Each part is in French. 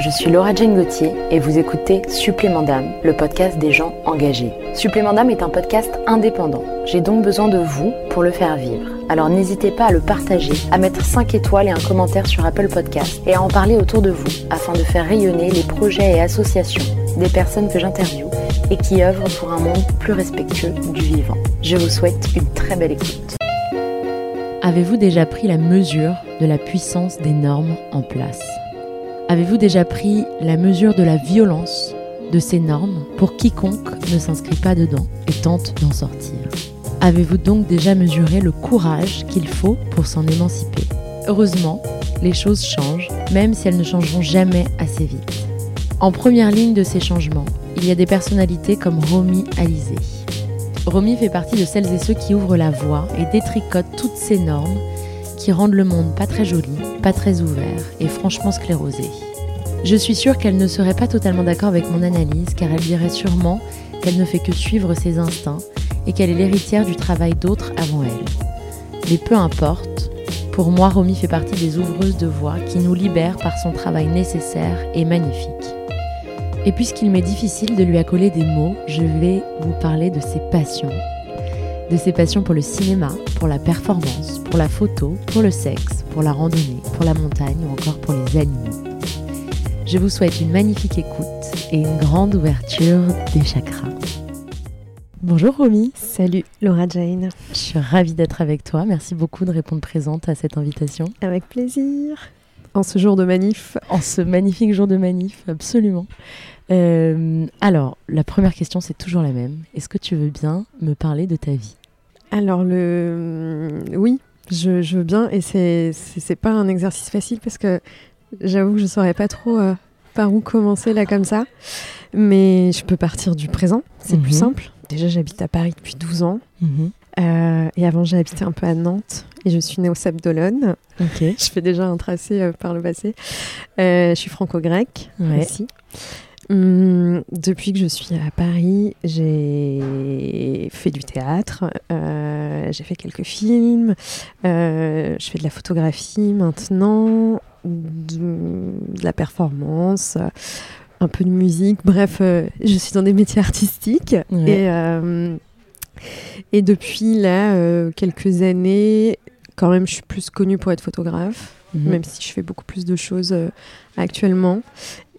Je suis Laura Jane Gauthier et vous écoutez Supplément d'âme, le podcast des gens engagés. Supplément d'âme est un podcast indépendant. J'ai donc besoin de vous pour le faire vivre. Alors n'hésitez pas à le partager, à mettre 5 étoiles et un commentaire sur Apple Podcast et à en parler autour de vous afin de faire rayonner les projets et associations des personnes que j'interviewe et qui œuvrent pour un monde plus respectueux du vivant. Je vous souhaite une très belle écoute. Avez-vous déjà pris la mesure de la puissance des normes en place? Avez-vous déjà pris la mesure de la violence de ces normes pour quiconque ne s'inscrit pas dedans et tente d'en sortir? Avez-vous donc déjà mesuré le courage qu'il faut pour s'en émanciper? Heureusement, les choses changent, même si elles ne changeront jamais assez vite. En première ligne de ces changements, il y a des personnalités comme Romy Alizé. Romy fait partie de celles et ceux qui ouvrent la voie et détricotent toutes ces normes qui rendent le monde pas très joli, pas très ouvert et franchement sclérosé. Je suis sûre qu'elle ne serait pas totalement d'accord avec mon analyse car elle dirait sûrement qu'elle ne fait que suivre ses instincts et qu'elle est l'héritière du travail d'autres avant elle. Mais peu importe, pour moi Romy fait partie des ouvreuses de voix qui nous libèrent par son travail nécessaire et magnifique. Et puisqu'il m'est difficile de lui accoler des mots, je vais vous parler de ses passions. De ses passions pour le cinéma, pour la performance, pour la photo, pour le sexe, pour la randonnée, pour la montagne ou encore pour les animaux. Je vous souhaite une magnifique écoute et une grande ouverture des chakras. Bonjour Romy. Salut Laura Jane. Je suis ravie d'être avec toi. Merci beaucoup de répondre présente à cette invitation. Avec plaisir. En ce jour de manif. En ce magnifique jour de manif, absolument. Euh, alors, la première question, c'est toujours la même. Est-ce que tu veux bien me parler de ta vie? Alors, le... oui, je, je veux bien. Et c'est pas un exercice facile parce que j'avoue que je ne saurais pas trop euh, par où commencer là comme ça. Mais je peux partir du présent, c'est plus Mhm. simple. Déjà, j'habite à Paris depuis 12 ans. Mhm. Euh, et avant, j'ai habité un peu à Nantes. Et je suis née au Sable d'Olonne. Ok. Je fais déjà un tracé euh, par le passé. Euh, je suis franco-grecque Ouais. aussi. Hum, depuis que je suis à Paris, j'ai fait du théâtre, euh, j'ai fait quelques films, euh, je fais de la photographie maintenant, de, de la performance, un peu de musique. Bref, euh, je suis dans des métiers artistiques. Ouais. Et, et depuis là, quelques années, quand même, je suis plus connue pour être photographe Mhm. même si je fais beaucoup plus de choses euh, actuellement.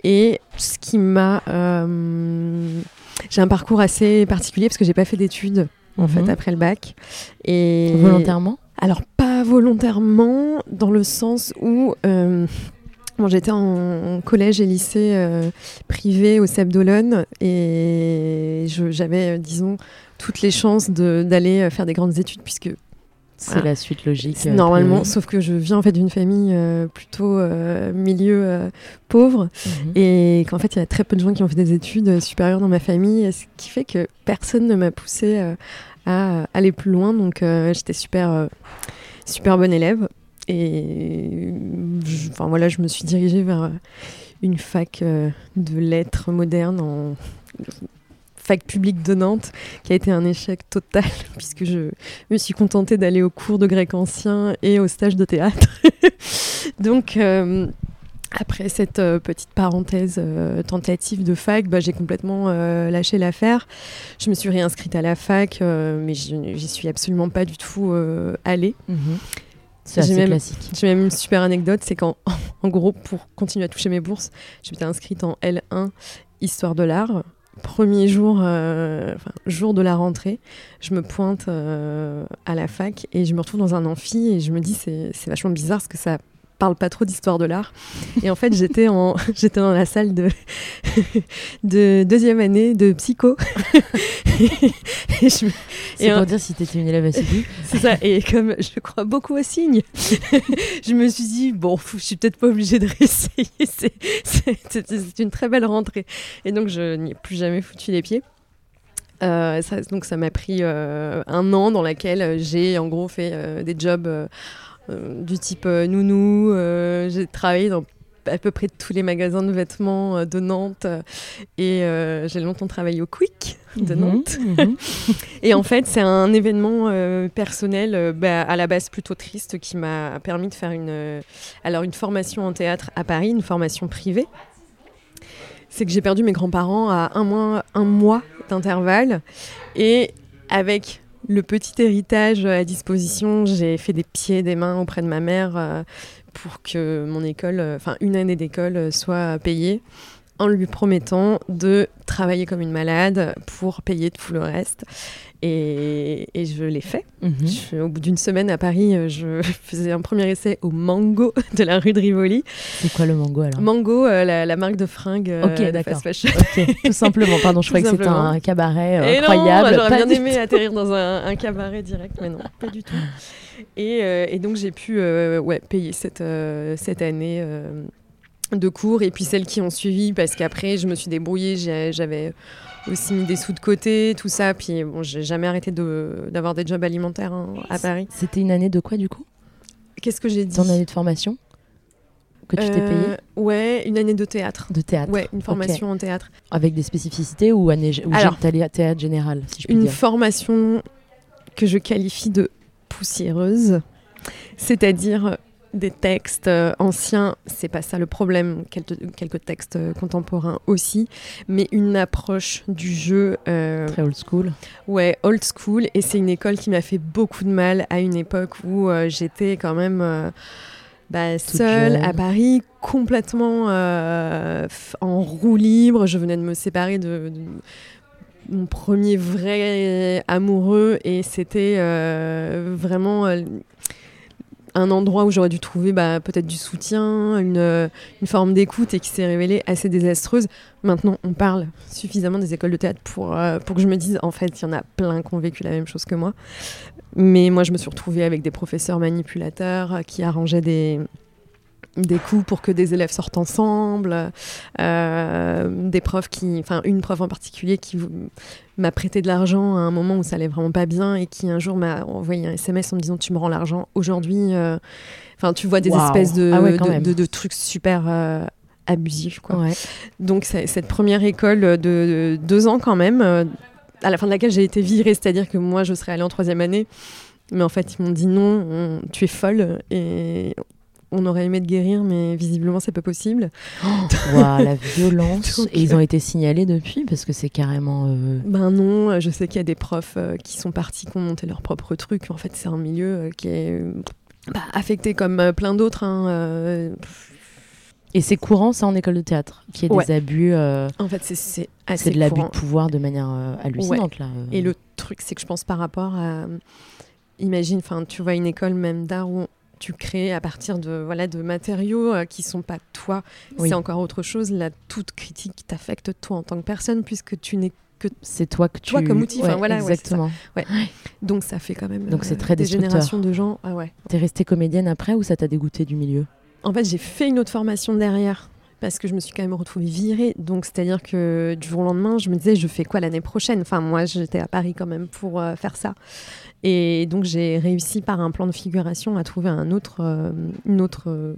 Et ce qui m'a... euh, j'ai un parcours assez particulier parce que j'ai pas fait d'études en Mhm. fait après le bac. Et Volontairement? Alors pas volontairement dans le sens où... euh, Bon, j'étais en, en collège et lycée euh, privé au CEP d'Olonne et j'avais, disons, toutes les chances d'aller faire des grandes études puisque C'est la suite logique. euh, Normalement, sauf que je viens en fait d'une famille euh, plutôt euh, milieu pauvre Mhm. et qu'en fait il y a très peu de gens qui ont fait des études supérieures dans ma famille, ce qui fait que personne ne m'a poussé euh, à aller plus loin. Donc j'étais super super bonne élève et je- enfin voilà, je me suis dirigée vers une fac euh, de lettres modernes en fac publique de Nantes qui a été un échec total puisque je me suis contentée d'aller au cours de grec ancien et au stage de théâtre. Donc, euh, après cette euh, petite parenthèse euh, tentative de fac, bah, j'ai complètement euh, lâché l'affaire. Je me suis réinscrite à la fac, mais j'y suis absolument pas du tout allée. Mhm. C'est J'ai assez même- classique. J'ai même une super anecdote, c'est qu'en en gros, pour continuer à toucher mes bourses, je m'étais inscrite en L1 Histoire de l'art. Premier jour, euh, jour de la rentrée, je me pointe euh, à la fac et je me retrouve dans un amphi et je me dis c'est c'est vachement bizarre parce que ça parle pas trop d'histoire de l'art. Et en fait, j'étais en j'étais dans la salle de de deuxième année de psycho. et je C'est et pour un- dire si t'étais une élève assidue. c'est ça. Et comme je crois beaucoup aux signes, je me suis dit, bon, je suis peut-être pas obligée de réessayer. C'est- C'est c'est- c'est une très belle rentrée. Et donc, je n'y ai plus jamais foutu les pieds. Euh, ça, donc, ça m'a pris euh, un an dans lequel j'ai en gros fait euh, des jobs euh, euh, du type euh, nounou. euh, j'ai travaillé dans à peu près tous les magasins de vêtements euh, de Nantes euh, et euh, j'ai longtemps travaillé au Quick de Mhm, Nantes. mhm. Et en fait, c'est un événement euh, personnel, euh, bah, à la base plutôt triste, qui m'a permis de faire une, euh, alors une formation en théâtre à Paris, une formation privée. c'est que j'ai perdu mes grands-parents à un mois, un mois d'intervalle. Et avec le petit héritage à disposition, j'ai fait des pieds, des mains auprès de ma mère euh, pour que mon école, euh, enfin une année d'école soit payée en lui promettant de travailler comme une malade pour payer tout le reste. Et, et je l'ai fait. Mhm. Je- au bout d'une semaine à Paris, euh, je faisais un premier essai au Mango de la rue de Rivoli. C'est quoi le mango alors? Mango, euh, la, la marque de fringues euh, Ok, de d'accord. fast fashion. Ok, tout simplement. Pardon, je croyais que c'était un cabaret euh, non, incroyable. j'aurais bien aimé tout. atterrir dans un, un cabaret direct, mais non, pas du tout. Et, euh, et donc j'ai pu ouais, payer cette, cette année de cours et puis celles qui ont suivi parce qu'après je me suis débrouillée, j'avais aussi mis des sous de côté, tout ça. Puis bon, j'ai jamais arrêté de- d'avoir des jobs alimentaires hein, à Paris. C'était une année de quoi du coup? Qu'est-ce que j'ai dit? Ton année de formation? Que tu t'es Euh, payée? Ouais, une année de théâtre. de théâtre Ouais, une formation en théâtre. avec des spécificités ou année ou Alors, théâtre général si je puis Une dire? formation que je qualifie de poussiéreuse, c'est-à-dire des textes euh, anciens, c'est pas ça le problème, quelques, textes euh, contemporains aussi, mais une approche du jeu euh, Très old school. Ouais, old school. Et c'est une école qui m'a fait beaucoup de mal à une époque où euh, j'étais quand même euh, bah, seule à Paris, complètement en roue libre. Je venais de me séparer de, de mon premier vrai amoureux et c'était euh, vraiment euh, un endroit où j'aurais dû trouver bah, peut-être du soutien, une, euh, une forme d'écoute et qui s'est révélée assez désastreuse. Maintenant, on parle suffisamment des écoles de théâtre pour, euh, pour que je me dise, en fait, il y en a plein qui ont vécu la même chose que moi. Mais moi, je me suis retrouvée avec des professeurs manipulateurs euh, qui arrangeaient des, des coups pour que des élèves sortent ensemble, euh, des profs qui, enfin une prof en particulier qui m'a prêté de l'argent à un moment où ça allait vraiment pas bien et qui un jour m'a envoyé un SMS en me disant tu me rends l'argent aujourd'hui. euh, Enfin, tu vois des espèces de, Ah ouais, de, même. de- de trucs super euh, abusifs quoi. Ouais. Donc cette première école de, de deux ans quand même, à la fin de laquelle j'ai été virée, c'est-à-dire que moi je serais allée en troisième année, mais en fait ils m'ont dit non, on- tu es folle et on aurait aimé te guérir, mais visiblement c'est pas possible. Waouh, la violence. Donc, Et ils ont été signalés depuis parce que c'est carrément. euh, Ben non, je sais qu'il y a des profs euh, qui sont partis, qui ont monté leur propre truc. En fait c'est un milieu euh, qui est bah, affecté comme plein d'autres. hein, Et c'est courant ça en école de théâtre, qu'il y ait Ouais. des abus. euh, en fait c'est- c'est de l'abus de pouvoir de manière euh, hallucinante là. euh. Et le truc, c'est que je pense par rapport à. Imagine, enfin, tu vois une école même d'art où tu crées à partir de, voilà, de matériaux euh, qui sont pas toi. Oui. C'est encore autre chose. Là, toute critique t'affecte toi en tant que personne, puisque tu n'es. c'est toi que tu. Toi comme outil, enfin, Ouais, voilà, ouais, c'est ça. exactement. Donc ça fait quand même. Donc c'est très des générations de gens. Ah ouais. T'es restée comédienne après ou ça t'a dégoûté du milieu? En fait, j'ai fait une autre formation derrière parce que je me suis quand même retrouvée virée. Donc, c'est-à-dire que du jour au lendemain, je me disais, je fais quoi l'année prochaine? Enfin, moi, j'étais à Paris quand même pour euh, faire ça. Et donc, j'ai réussi par un plan de figuration à trouver un autre, euh, une autre euh,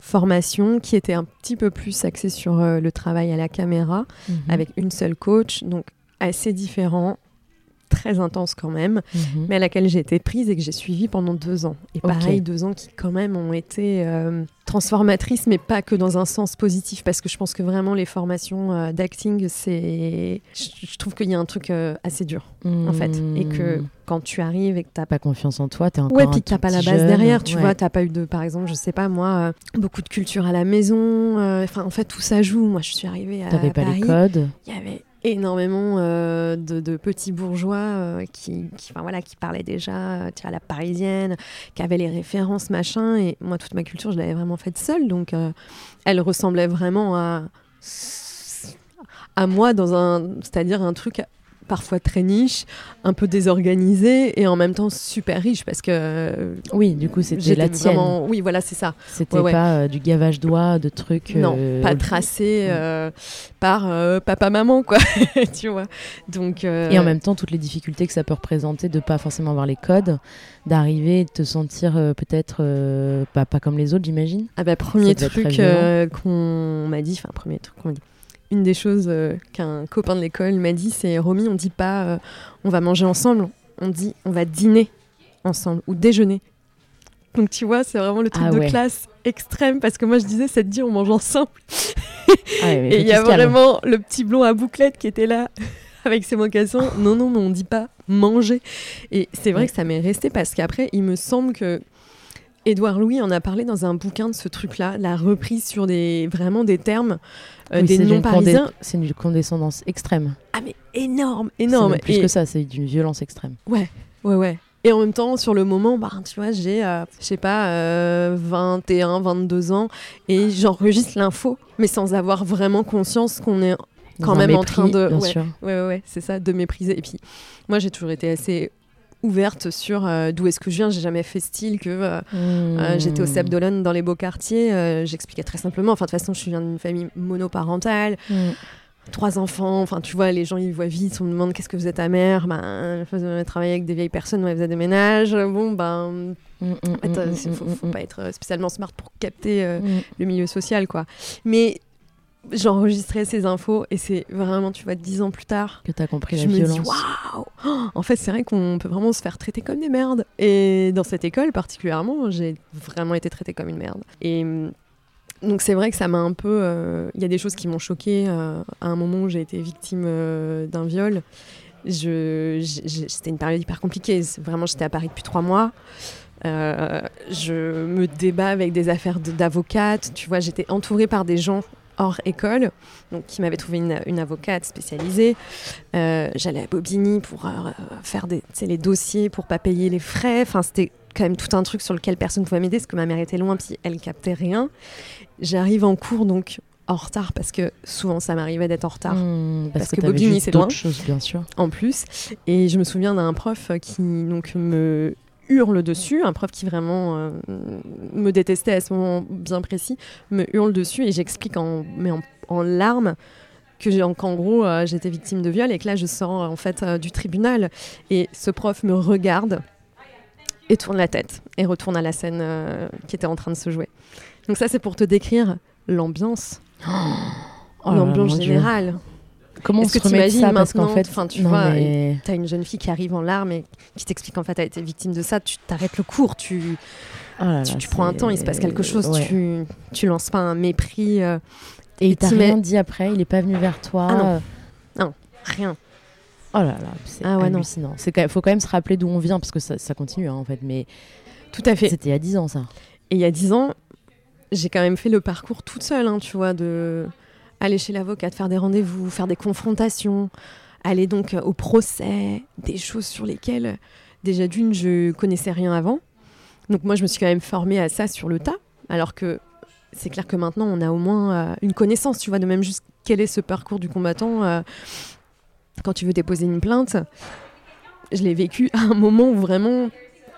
formation qui était un petit peu plus axée sur le travail à la caméra Mhm. avec une seule coach. Donc, assez différent, très intense quand même Mhm. mais à laquelle j'ai été prise et que j'ai suivie pendant deux ans. Et pareil, deux ans qui quand même ont été euh, transformatrices, mais pas que dans un sens positif, parce que je pense que vraiment les formations euh, d'acting, c'est, je, je trouve qu'il y a un truc euh, assez dur en fait, et que Mhm. quand tu arrives et que t'as pas confiance en toi, t'es encore. Ouais, un puis que t'as pas la base jeune. derrière, tu Ouais. vois, t'as pas eu de, par exemple, je sais pas moi, euh, beaucoup de culture à la maison, euh, enfin en fait tout ça joue. Moi je suis arrivée à T'avais pas Paris, les codes. il y avait énormément euh, de, petits bourgeois euh, qui, enfin, voilà, qui parlaient déjà euh, à la parisienne, qui avaient les références, machin. Et moi, toute ma culture, je l'avais vraiment faite seule. Donc, elle ressemblait vraiment à, à moi, dans un, c'est-à-dire un truc parfois très niche, un peu désorganisé et en même temps super riche parce que euh, Oui, du coup, c'était la tienne. vraiment- Oui, voilà, c'est ça. C'était Ouais, ouais. pas euh, du gavage doigts, de trucs. Non, euh, pas tracé euh, par euh, papa-maman, quoi. tu vois. Donc, Et en même temps, toutes les difficultés que ça peut représenter de pas forcément avoir les codes, d'arriver de te sentir peut-être pas, pas comme les autres, j'imagine. Ah bah, premier truc qu'on m'a dit, enfin premier truc qu'on m'a dit. Une des choses euh, qu'un copain de l'école m'a dit, c'est Romy, on dit pas euh, on va manger ensemble, on dit on va dîner ensemble ou déjeuner. Donc tu vois, c'est vraiment le truc Ah de classe extrême parce que moi je disais c'est de dire on mange ensemble. Ah ouais, Et il y a calme. vraiment le petit blond à bouclette qui était là avec ses mocassins. Non, non, mais on dit pas manger. Et c'est vrai Ouais. que ça m'est resté parce qu'après, il me semble que Édouard Louis en a parlé dans un bouquin de ce truc-là, la reprise sur des vraiment des termes, euh, Oui, des noms parisiens. C'est une condescendance extrême. Ah mais énorme, énorme. même plus Et- que ça, c'est d'une violence extrême. Ouais, ouais, ouais. Et en même temps, sur le moment, bah, tu vois, j'ai, euh, je sais pas, euh, 21, 22 ans, et j'enregistre l'info, mais sans avoir vraiment conscience qu'on est quand même en train de... Bien ouais, sûr. Ouais, ouais, ouais, c'est ça, de mépriser. Et puis, moi, j'ai toujours été assez ouverte sur euh, d'où est-ce que je viens. J'ai jamais fait style que euh, euh, j'étais au Cep d'Olonne dans les beaux quartiers. J'expliquais très simplement. Enfin, de toute façon, je viens d'une famille monoparentale, Mm. trois enfants. Enfin, tu vois, les gens, ils voient vite. On me demande qu'est-ce que vous êtes ta mère. Ben, elle faisait travailler avec des vieilles personnes elle faisait des ménages. Bon, ben, Mm, mm, en fait, mm, euh, mm, c'est- faut, faut pas être spécialement smart pour capter le milieu social, quoi. Mais j'enregistrais ces infos et c'est vraiment, tu vois, dix ans plus tard, Que t'as compris je la me violence. dis waouh En fait, c'est vrai qu'on peut vraiment se faire traiter comme des merdes. Et dans cette école particulièrement, j'ai vraiment été traitée comme une merde. Et hum, donc c'est vrai que ça m'a un peu. euh, Il y a des choses qui m'ont choquée euh, à un moment où j'ai été victime euh, d'un viol. Je, c'était une période hyper compliquée. Vraiment, j'étais à Paris depuis trois mois. Euh, je me débat avec des affaires d'avocate. Tu vois, j'étais entourée par des gens hors école, donc qui m'avaient trouvé une, une avocate spécialisée. Euh, J'allais à Bobigny pour euh, faire des, les dossiers pour pas payer les frais. Enfin, c'était quand même tout un truc sur lequel personne ne pouvait m'aider parce que ma mère était loin puis elle captait rien. J'arrive en cours donc en retard parce que souvent ça m'arrivait d'être en retard Mm, Parce que t'avais Bobigny, c'est loin. choses, bien sûr. en plus. Et je me souviens d'un prof qui donc me hurle dessus, un prof qui vraiment euh, me détestait à ce moment bien précis, me hurle dessus et j'explique en, mais en, en larmes que j'ai- qu'en gros euh, j'étais victime de viol et que là je sors en fait euh, du tribunal et ce prof me regarde et tourne la tête et retourne à la scène qui était en train de se jouer. Donc ça c'est pour te décrire l'ambiance, Oh l'ambiance Dieu. Comment on Est-ce se que remet de ça Parce qu'en fait, enfin, tu non, vois, mais- T'as une jeune fille qui arrive en larmes et qui t'explique en fait t'as été victime de ça, tu t'arrêtes le cours, tu, Oh là tu, là, tu prends un temps, il se passe quelque chose, Ouais. tu, tu lances pas un mépris, euh, Et il t'a tu rien dit après Il est pas venu vers toi Ah non. rien. Oh là là, c'est Ah ouais, non. hallucinant. Quand- faut quand même se rappeler d'où on vient parce que ça, ça continue hein, en fait. Mais Tout à fait. c'était il y a 10 ans ça. Et il y a dix ans, j'ai quand même fait le parcours toute seule, hein, tu vois, de aller chez l'avocat, faire des rendez-vous, faire des confrontations, aller donc euh, au procès, des choses sur lesquelles, déjà d'une, je connaissais rien avant. Donc moi, je me suis quand même formée à ça sur le tas, alors que c'est clair que maintenant, on a au moins euh, une connaissance, tu vois, de même juste quel est ce parcours du combattant euh, quand tu veux déposer une plainte. Je l'ai vécu à un moment où vraiment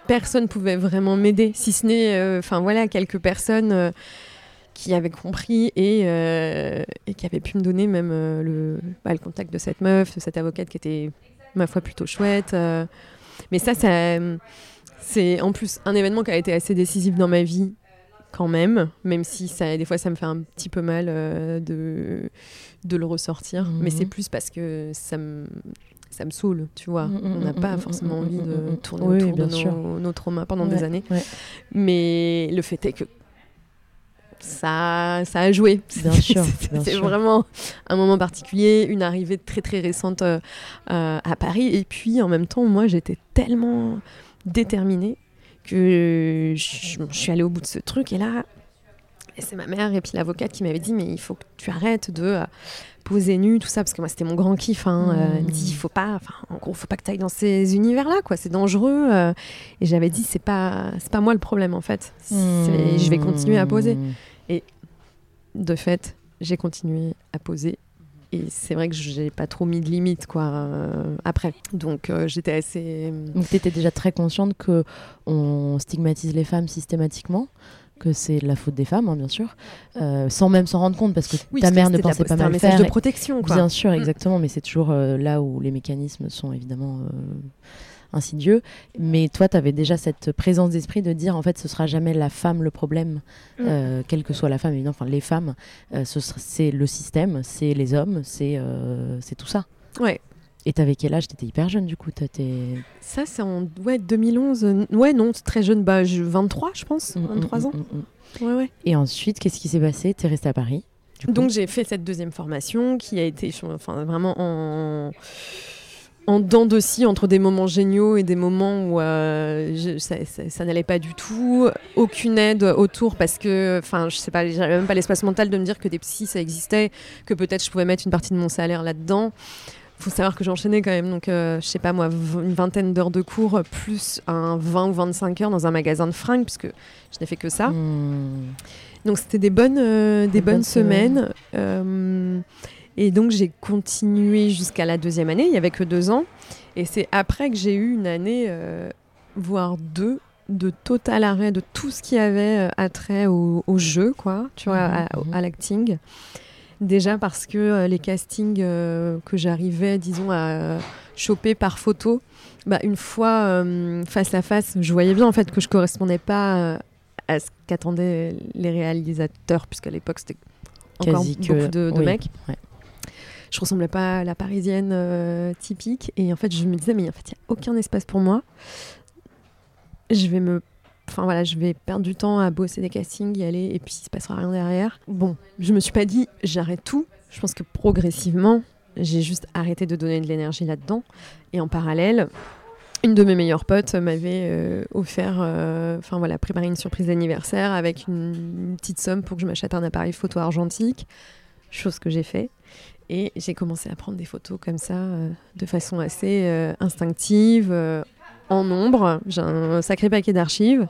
personne pouvait vraiment m'aider, si ce n'est, enfin voilà, quelques personnes qui avaient compris et, euh, et qui avaient pu me donner même euh, le, bah, le contact de cette meuf, de cette avocate qui était, ma foi, plutôt chouette. euh. Mais ça, ça c'est en plus un événement qui a été assez décisif dans ma vie quand même, même si ça, des fois ça me fait un petit peu mal de, de le ressortir. Mhm. Mais c'est plus parce que ça me, ça me saoule, tu vois. Mhm, On n'a mhm, pas forcément envie de tourner Oui, autour bien de sûr. nos, nos traumas pendant Ouais, des années. ouais. Mais le fait est que ça, ça a joué. Bien sûr, C'était vraiment un moment particulier, une arrivée très très récente euh, euh, à Paris. Et puis en même temps, moi j'étais tellement déterminée que je, je suis allée au bout de ce truc. Et là, et c'est ma mère et puis l'avocate qui m'avait dit Mais il faut que tu arrêtes de euh, poser nu, tout ça, parce que moi c'était mon grand kiff. hein. Euh, elle me dit Il faut pas, en gros, faut pas que tu ailles dans ces univers-là, quoi, c'est dangereux. euh. et j'avais dit C'est pas, c'est pas moi le problème en fait. Je vais continuer à poser. Mmh. De fait, j'ai continué à poser. Et c'est vrai que j'ai pas trop mis de limites quoi euh, après. Donc euh, j'étais assez Donc tu étais déjà très consciente que on stigmatise les femmes systématiquement, que c'est la faute des femmes, hein, bien sûr, euh, sans même s'en rendre compte parce que Oui, ta mère ne de la- pensait pas c'était un mal message faire. de protection quoi. Bien sûr, Mm. exactement, mais c'est toujours euh, là où les mécanismes sont évidemment euh, insidieux. Mais toi, tu avais déjà cette présence d'esprit de dire en fait, ce sera jamais la femme le problème, Mm. quelle que soit la femme, évidemment, enfin les femmes, ce c'est le système, c'est les hommes, c'est c'est tout ça. Ouais. Et t'avais quel âge? T'étais hyper jeune du coup. Ça, c'est en ouais, 2011. euh, Ouais, non, très jeune. Bah, je- 23, je pense. Mm, 23 mm, ans. mm, mm. Ouais, ouais. Et ensuite, qu'est-ce qui s'est passé? T'es resté à Paris Donc j'ai fait cette deuxième formation qui a été enfin, vraiment en, en dents de scie entre des moments géniaux et des moments où euh, je- ça, ça- ça n'allait pas du tout. Aucune aide autour parce que, enfin, je sais pas, j'avais même pas l'espace mental de me dire que des psys ça existait, que peut-être je pouvais mettre une partie de mon salaire là-dedans. Faut savoir que j'enchaînais quand même, donc euh, je sais pas moi, une vingtaine d'heures de cours plus un 20 ou 25 heures dans un magasin de fringues, puisque je n'ai fait que ça. Hmm. Donc c'était des bonnes, euh, des bonnes bonnes semaines. semaines. Euh, et donc j'ai continué jusqu'à la deuxième année, il n'y avait que deux ans. Et c'est après que j'ai eu une année, euh, voire deux, de total arrêt de tout ce qui avait euh, attrait au, au jeu, quoi, tu vois, à, mhm. à l'acting. Déjà parce que euh, les castings euh, que j'arrivais, disons, à choper par photo, bah, une fois euh, face à face, je voyais bien en fait que je correspondais pas euh, à ce qu'attendaient les réalisateurs, puisqu'à l'époque c'était encore Quasi que- beaucoup de, de oui, mecs. ouais. Je ressemblais pas à la parisienne euh, typique, et en fait je me disais mais en fait il n'y a aucun espace pour moi. Je vais me Enfin voilà, je vais perdre du temps à bosser des castings, y aller, et puis il se passera rien derrière. Bon, je me suis pas dit j'arrête tout. Je pense que progressivement, j'ai juste arrêté de donner de l'énergie là-dedans. Et en parallèle, une de mes meilleures potes m'avait euh, offert, euh, enfin voilà, préparé une surprise d'anniversaire avec une, petite somme pour que je m'achète un appareil photo argentique, chose que j'ai fait. Et j'ai commencé à prendre des photos comme ça, euh, de façon assez instinctive, en nombre. J'ai un sacré paquet d'archives.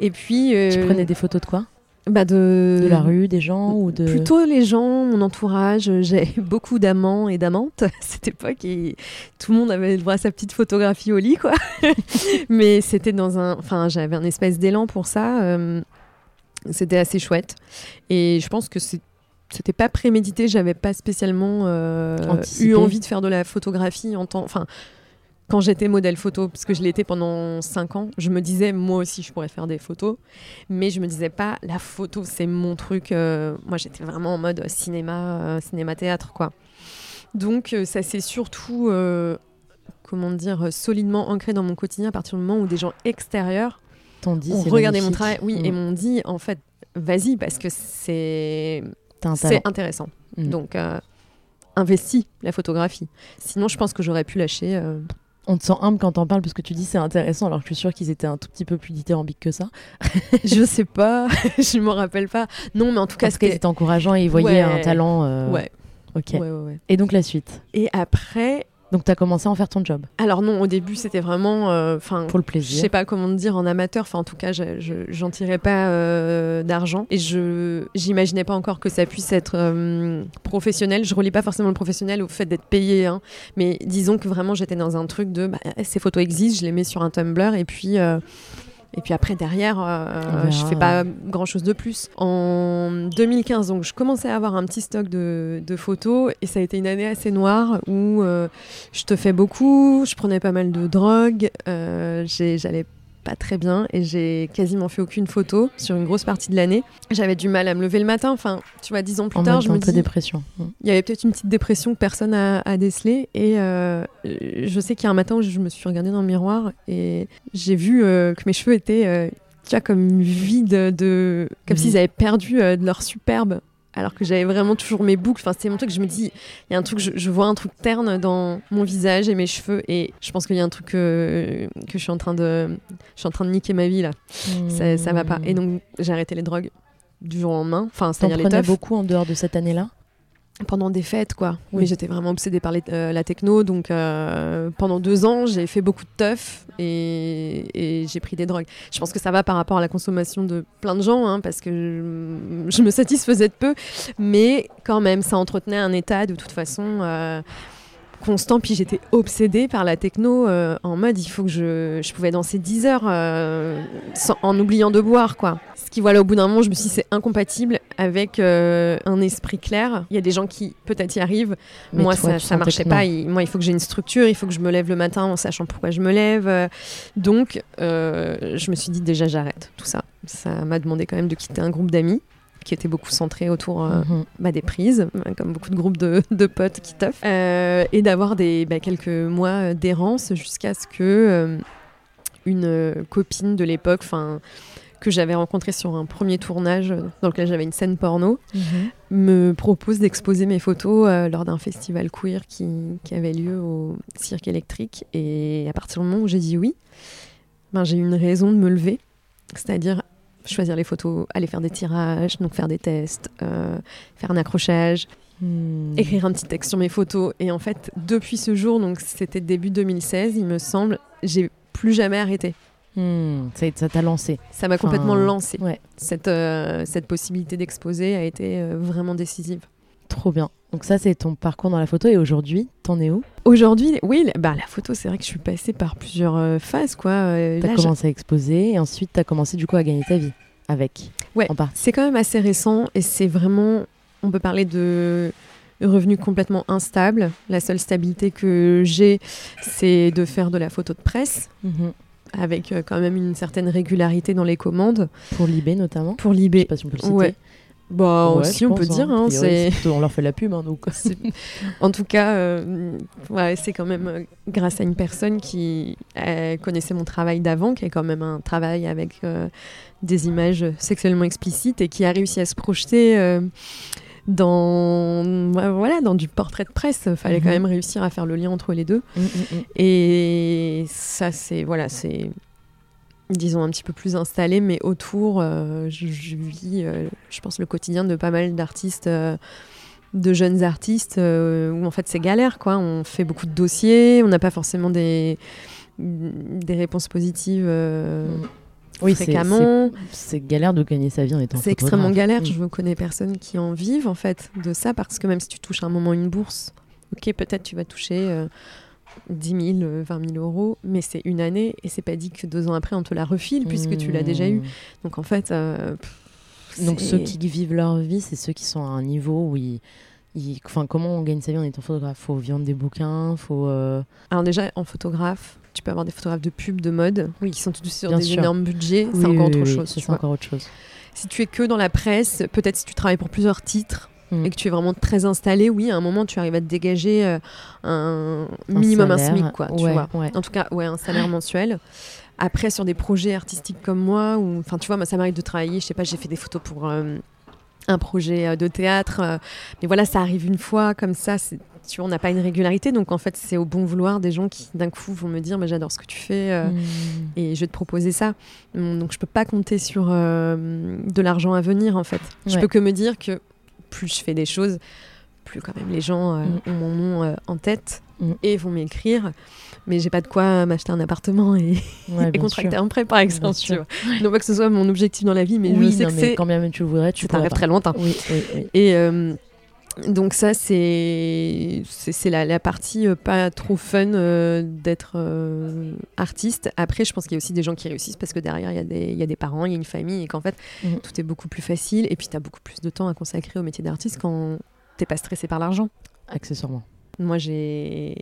Et puis. euh, Tu prenais des photos de quoi? bah de, De la rue, des gens ou de... Plutôt les gens, mon entourage. J'ai beaucoup d'amants et d'amantes à cette époque et tout le monde avait le droit à sa petite photographie au lit, quoi. Mais c'était dans un. Enfin, j'avais un espèce d'élan pour ça. euh, C'était assez chouette. Et je pense que. C'était pas prémédité, j'avais pas spécialement euh, eu envie de faire de la photographie en temps. Enfin, quand j'étais modèle photo, parce que je l'étais pendant 5 ans, je me disais moi aussi je pourrais faire des photos, mais je me disais pas la photo c'est mon truc. euh, moi j'étais vraiment en mode cinéma, euh, cinéma-théâtre quoi. Donc euh, ça s'est surtout, comment dire, solidement ancré dans mon quotidien à partir du moment où des gens extérieurs ont regardé mon travail, oui, et Mm. m'ont dit en fait vas-y parce que c'est intéressant. Mm. Donc investis la photographie. Sinon je pense que j'aurais pu lâcher. On te sent humble quand t'en parles parce que tu dis c'est intéressant alors que je suis sûre qu'ils étaient un tout petit peu plus dithyrambiques que ça. je sais pas, je m'en rappelle pas. Non, mais en tout cas, c'était. encourageant et ils voyaient Ouais. un talent. euh, Ouais, Ok. ouais, ouais, ouais. Et donc la suite? Et après, Donc t'as commencé à en faire ton job alors non, au début, c'était vraiment. euh, pour le je plaisir. sais pas comment te dire en amateur. Enfin, en tout cas, je- je- j'en tirais pas euh, d'argent et je j'imaginais pas encore que ça puisse être euh, professionnel. Je relie pas forcément le professionnel au fait d'être payé, hein. mais disons que vraiment j'étais dans un truc de bah, ces photos existent, je les mets sur un Tumblr et puis. Et puis après, derrière, euh, je fais pas grand chose de plus. En 2015, donc, je commençais à avoir un petit stock de, de photos et ça a été une année assez noire où euh, je te fais beaucoup, je prenais pas mal de drogue, euh, j'allais pas très bien et j'ai quasiment fait aucune photo sur une grosse partie de l'année. J'avais du mal à me lever le matin. Enfin, tu vois, dix ans plus En tard, je me un peu dis, dépression. Mm. il y avait peut-être une petite dépression que personne a, a décelée. Et euh, je sais qu'il y a un matin où je me suis regardée dans le miroir et j'ai vu euh, que mes cheveux étaient, euh, tu vois, comme vides de. comme Mhm. s'ils avaient perdu de leur superbe. Alors que j'avais vraiment toujours mes boucles. Enfin, c'était mon truc. Je me dis, il y a un truc, je, je vois un truc terne dans mon visage et mes cheveux. Et je pense qu'il y a un truc que, que je suis en train de, je suis en train de niquer ma vie là. Ça, ça va pas. Et donc j'ai arrêté les drogues du jour au lendemain. Enfin, c'est-à-dire les prenais teufs beaucoup en dehors de cette année-là? Pendant des fêtes, quoi. Oui. Mais j'étais vraiment obsédée par les- euh, la techno, donc euh, pendant deux ans, j'ai fait beaucoup de teuf et, et j'ai pris des drogues. Je pense que ça va par rapport à la consommation de plein de gens, hein, parce que je, je me satisfaisais de peu, mais quand même, ça entretenait un état de toute façon. euh, constant puis j'étais obsédée par la techno euh, en mode il faut que je, je pouvais danser 10 heures euh, sans- en oubliant de boire quoi. Ce qui voilà au bout d'un moment je me suis dit c'est incompatible avec euh, un esprit clair. Il y a des gens qui peut-être y arrivent. Mais moi toi, ça, sentais marchait pas. Il- moi il faut que j'ai une structure. Il faut que je me lève le matin en sachant pourquoi je me lève. Donc je me suis dit déjà j'arrête tout ça. Ça m'a demandé quand même de quitter un groupe d'amis qui était beaucoup centré autour euh, Mhm. bah, des prises, comme beaucoup de groupes de, de potes qui toffent, Euh, et d'avoir des bah, quelques mois d'errance jusqu'à ce que euh, une copine de l'époque, enfin que j'avais rencontrée sur un premier tournage dans lequel j'avais une scène porno, Mhm. me propose d'exposer mes photos euh, lors d'un festival queer qui, qui avait lieu au Cirque électrique. Et à partir du moment où j'ai dit oui, ben, j'ai eu une raison de me lever, c'est-à-dire choisir les photos, aller faire des tirages, donc faire des tests, euh, faire un accrochage, Hmm. écrire un petit texte sur mes photos. Et en fait, depuis ce jour, donc c'était début 2016, il me semble, j'ai plus jamais arrêté. Hmm. Ça t'a lancé. Ça m'a complètement lancé. Ouais, Cette, euh, cette possibilité d'exposer a été euh, vraiment décisive. trop bien. Donc ça, c'est ton parcours dans la photo. Et aujourd'hui, t'en es où? Aujourd'hui, oui, la- bah, la photo, c'est vrai que je suis passée par plusieurs euh, phases. quoi. Euh, T'as commencé à exposer et ensuite t'as commencé du coup à gagner ta vie avec. Ouais. C'est quand même assez récent et c'est vraiment, on peut parler de revenus complètement instables. La seule stabilité que j'ai, c'est de faire de la photo de presse Mhm. avec euh, quand même une certaine régularité dans les commandes. Pour l'IB notamment. Pour Je sais l'IB, pas si on peut le citer. Ouais. Bah Ouais, aussi je on pense, peut dire. Hein, priori, c'est- On leur fait la pub, hein, donc. En tout cas, euh, ouais, c'est quand même euh, grâce à une personne qui euh, connaissait mon travail d'avant, qui est quand même un travail avec des images sexuellement explicites et qui a réussi à se projeter dans, voilà, dans du portrait de presse. Il fallait quand Mhm. même réussir à faire le lien entre les deux. Mm, mm, mm. Et ça, c'est voilà, c'est disons un petit peu plus installé, mais autour, euh, je, je vis, euh, je pense, le quotidien de pas mal d'artistes, euh, de jeunes artistes, où en fait c'est galère, quoi. On fait beaucoup de dossiers, on n'a pas forcément des des réponses positives Mm. Oui, fréquemment. C'est galère de gagner sa vie en étant C'est extrêmement galère. Mm. Je ne connais personne qui en vive en fait de ça parce que même si tu touches à un moment une bourse, ok, peut-être tu vas toucher 10 000, euh, 20 000 euros, mais c'est une année et c'est pas dit que deux ans après on te la refile puisque tu l'as déjà eu. Mm. Donc en fait, euh, pff, Donc ceux qui vivent leur vie, c'est ceux qui sont à un niveau où ils, ils- Enfin, comment on gagne sa vie en étant photographe? Faut vendre des bouquins, faut... euh, Alors déjà en photographe, tu peux avoir des photographes de pub, de mode, oui, qui sont tous sur Bien des sûr. énormes budgets, c'est oui, encore oui, autre oui, chose. ça, tu C'est vois. encore autre chose. Si tu es que dans la presse, peut-être si tu travailles pour plusieurs titres. Mm. Et que tu es vraiment très installé, oui, à un moment tu arrives à te dégager euh, un minimum un, salaire, SMIC, quoi, tu vois. ouais. En tout cas, ouais, un salaire mensuel. Après, sur des projets artistiques comme moi, ou enfin, tu vois, moi, ça m'arrive de travailler. Je sais pas, j'ai fait des photos pour euh, un projet euh, de théâtre, euh, mais voilà, ça arrive une fois comme ça. Tu vois, on n'a pas une régularité, donc en fait, c'est au bon vouloir des gens qui d'un coup vont me dire, mais j'adore ce que tu fais. euh, Mm. Et je vais te proposer ça. Hum, Donc je peux pas compter sur de l'argent à venir en fait. Je Ouais. peux que me dire que plus je fais des choses, plus quand même les gens euh, Mm. ont mon nom euh, en tête Mm. et vont m'écrire. Mais j'ai pas de quoi m'acheter un appartement et, Ouais, et bien contracter sûr. un prêt par exemple. Tu vois. Non pas que ce soit mon objectif dans la vie, mais oui, je sais non, que c'est quand même tu le voudrais, tu c'est un rêve très lointain. Oui, oui, oui. Et euh, donc ça, c'est la, la partie euh, pas trop fun euh, d'être euh, artiste. Après, je pense qu'il y a aussi des gens qui réussissent parce que derrière, il y, a des- il y a des parents, il y a une famille et qu'en fait, Mhm. tout est beaucoup plus facile. Et puis, tu as beaucoup plus de temps à consacrer au métier d'artiste quand t'es pas stressé par l'argent. Accessoirement. Moi, j'ai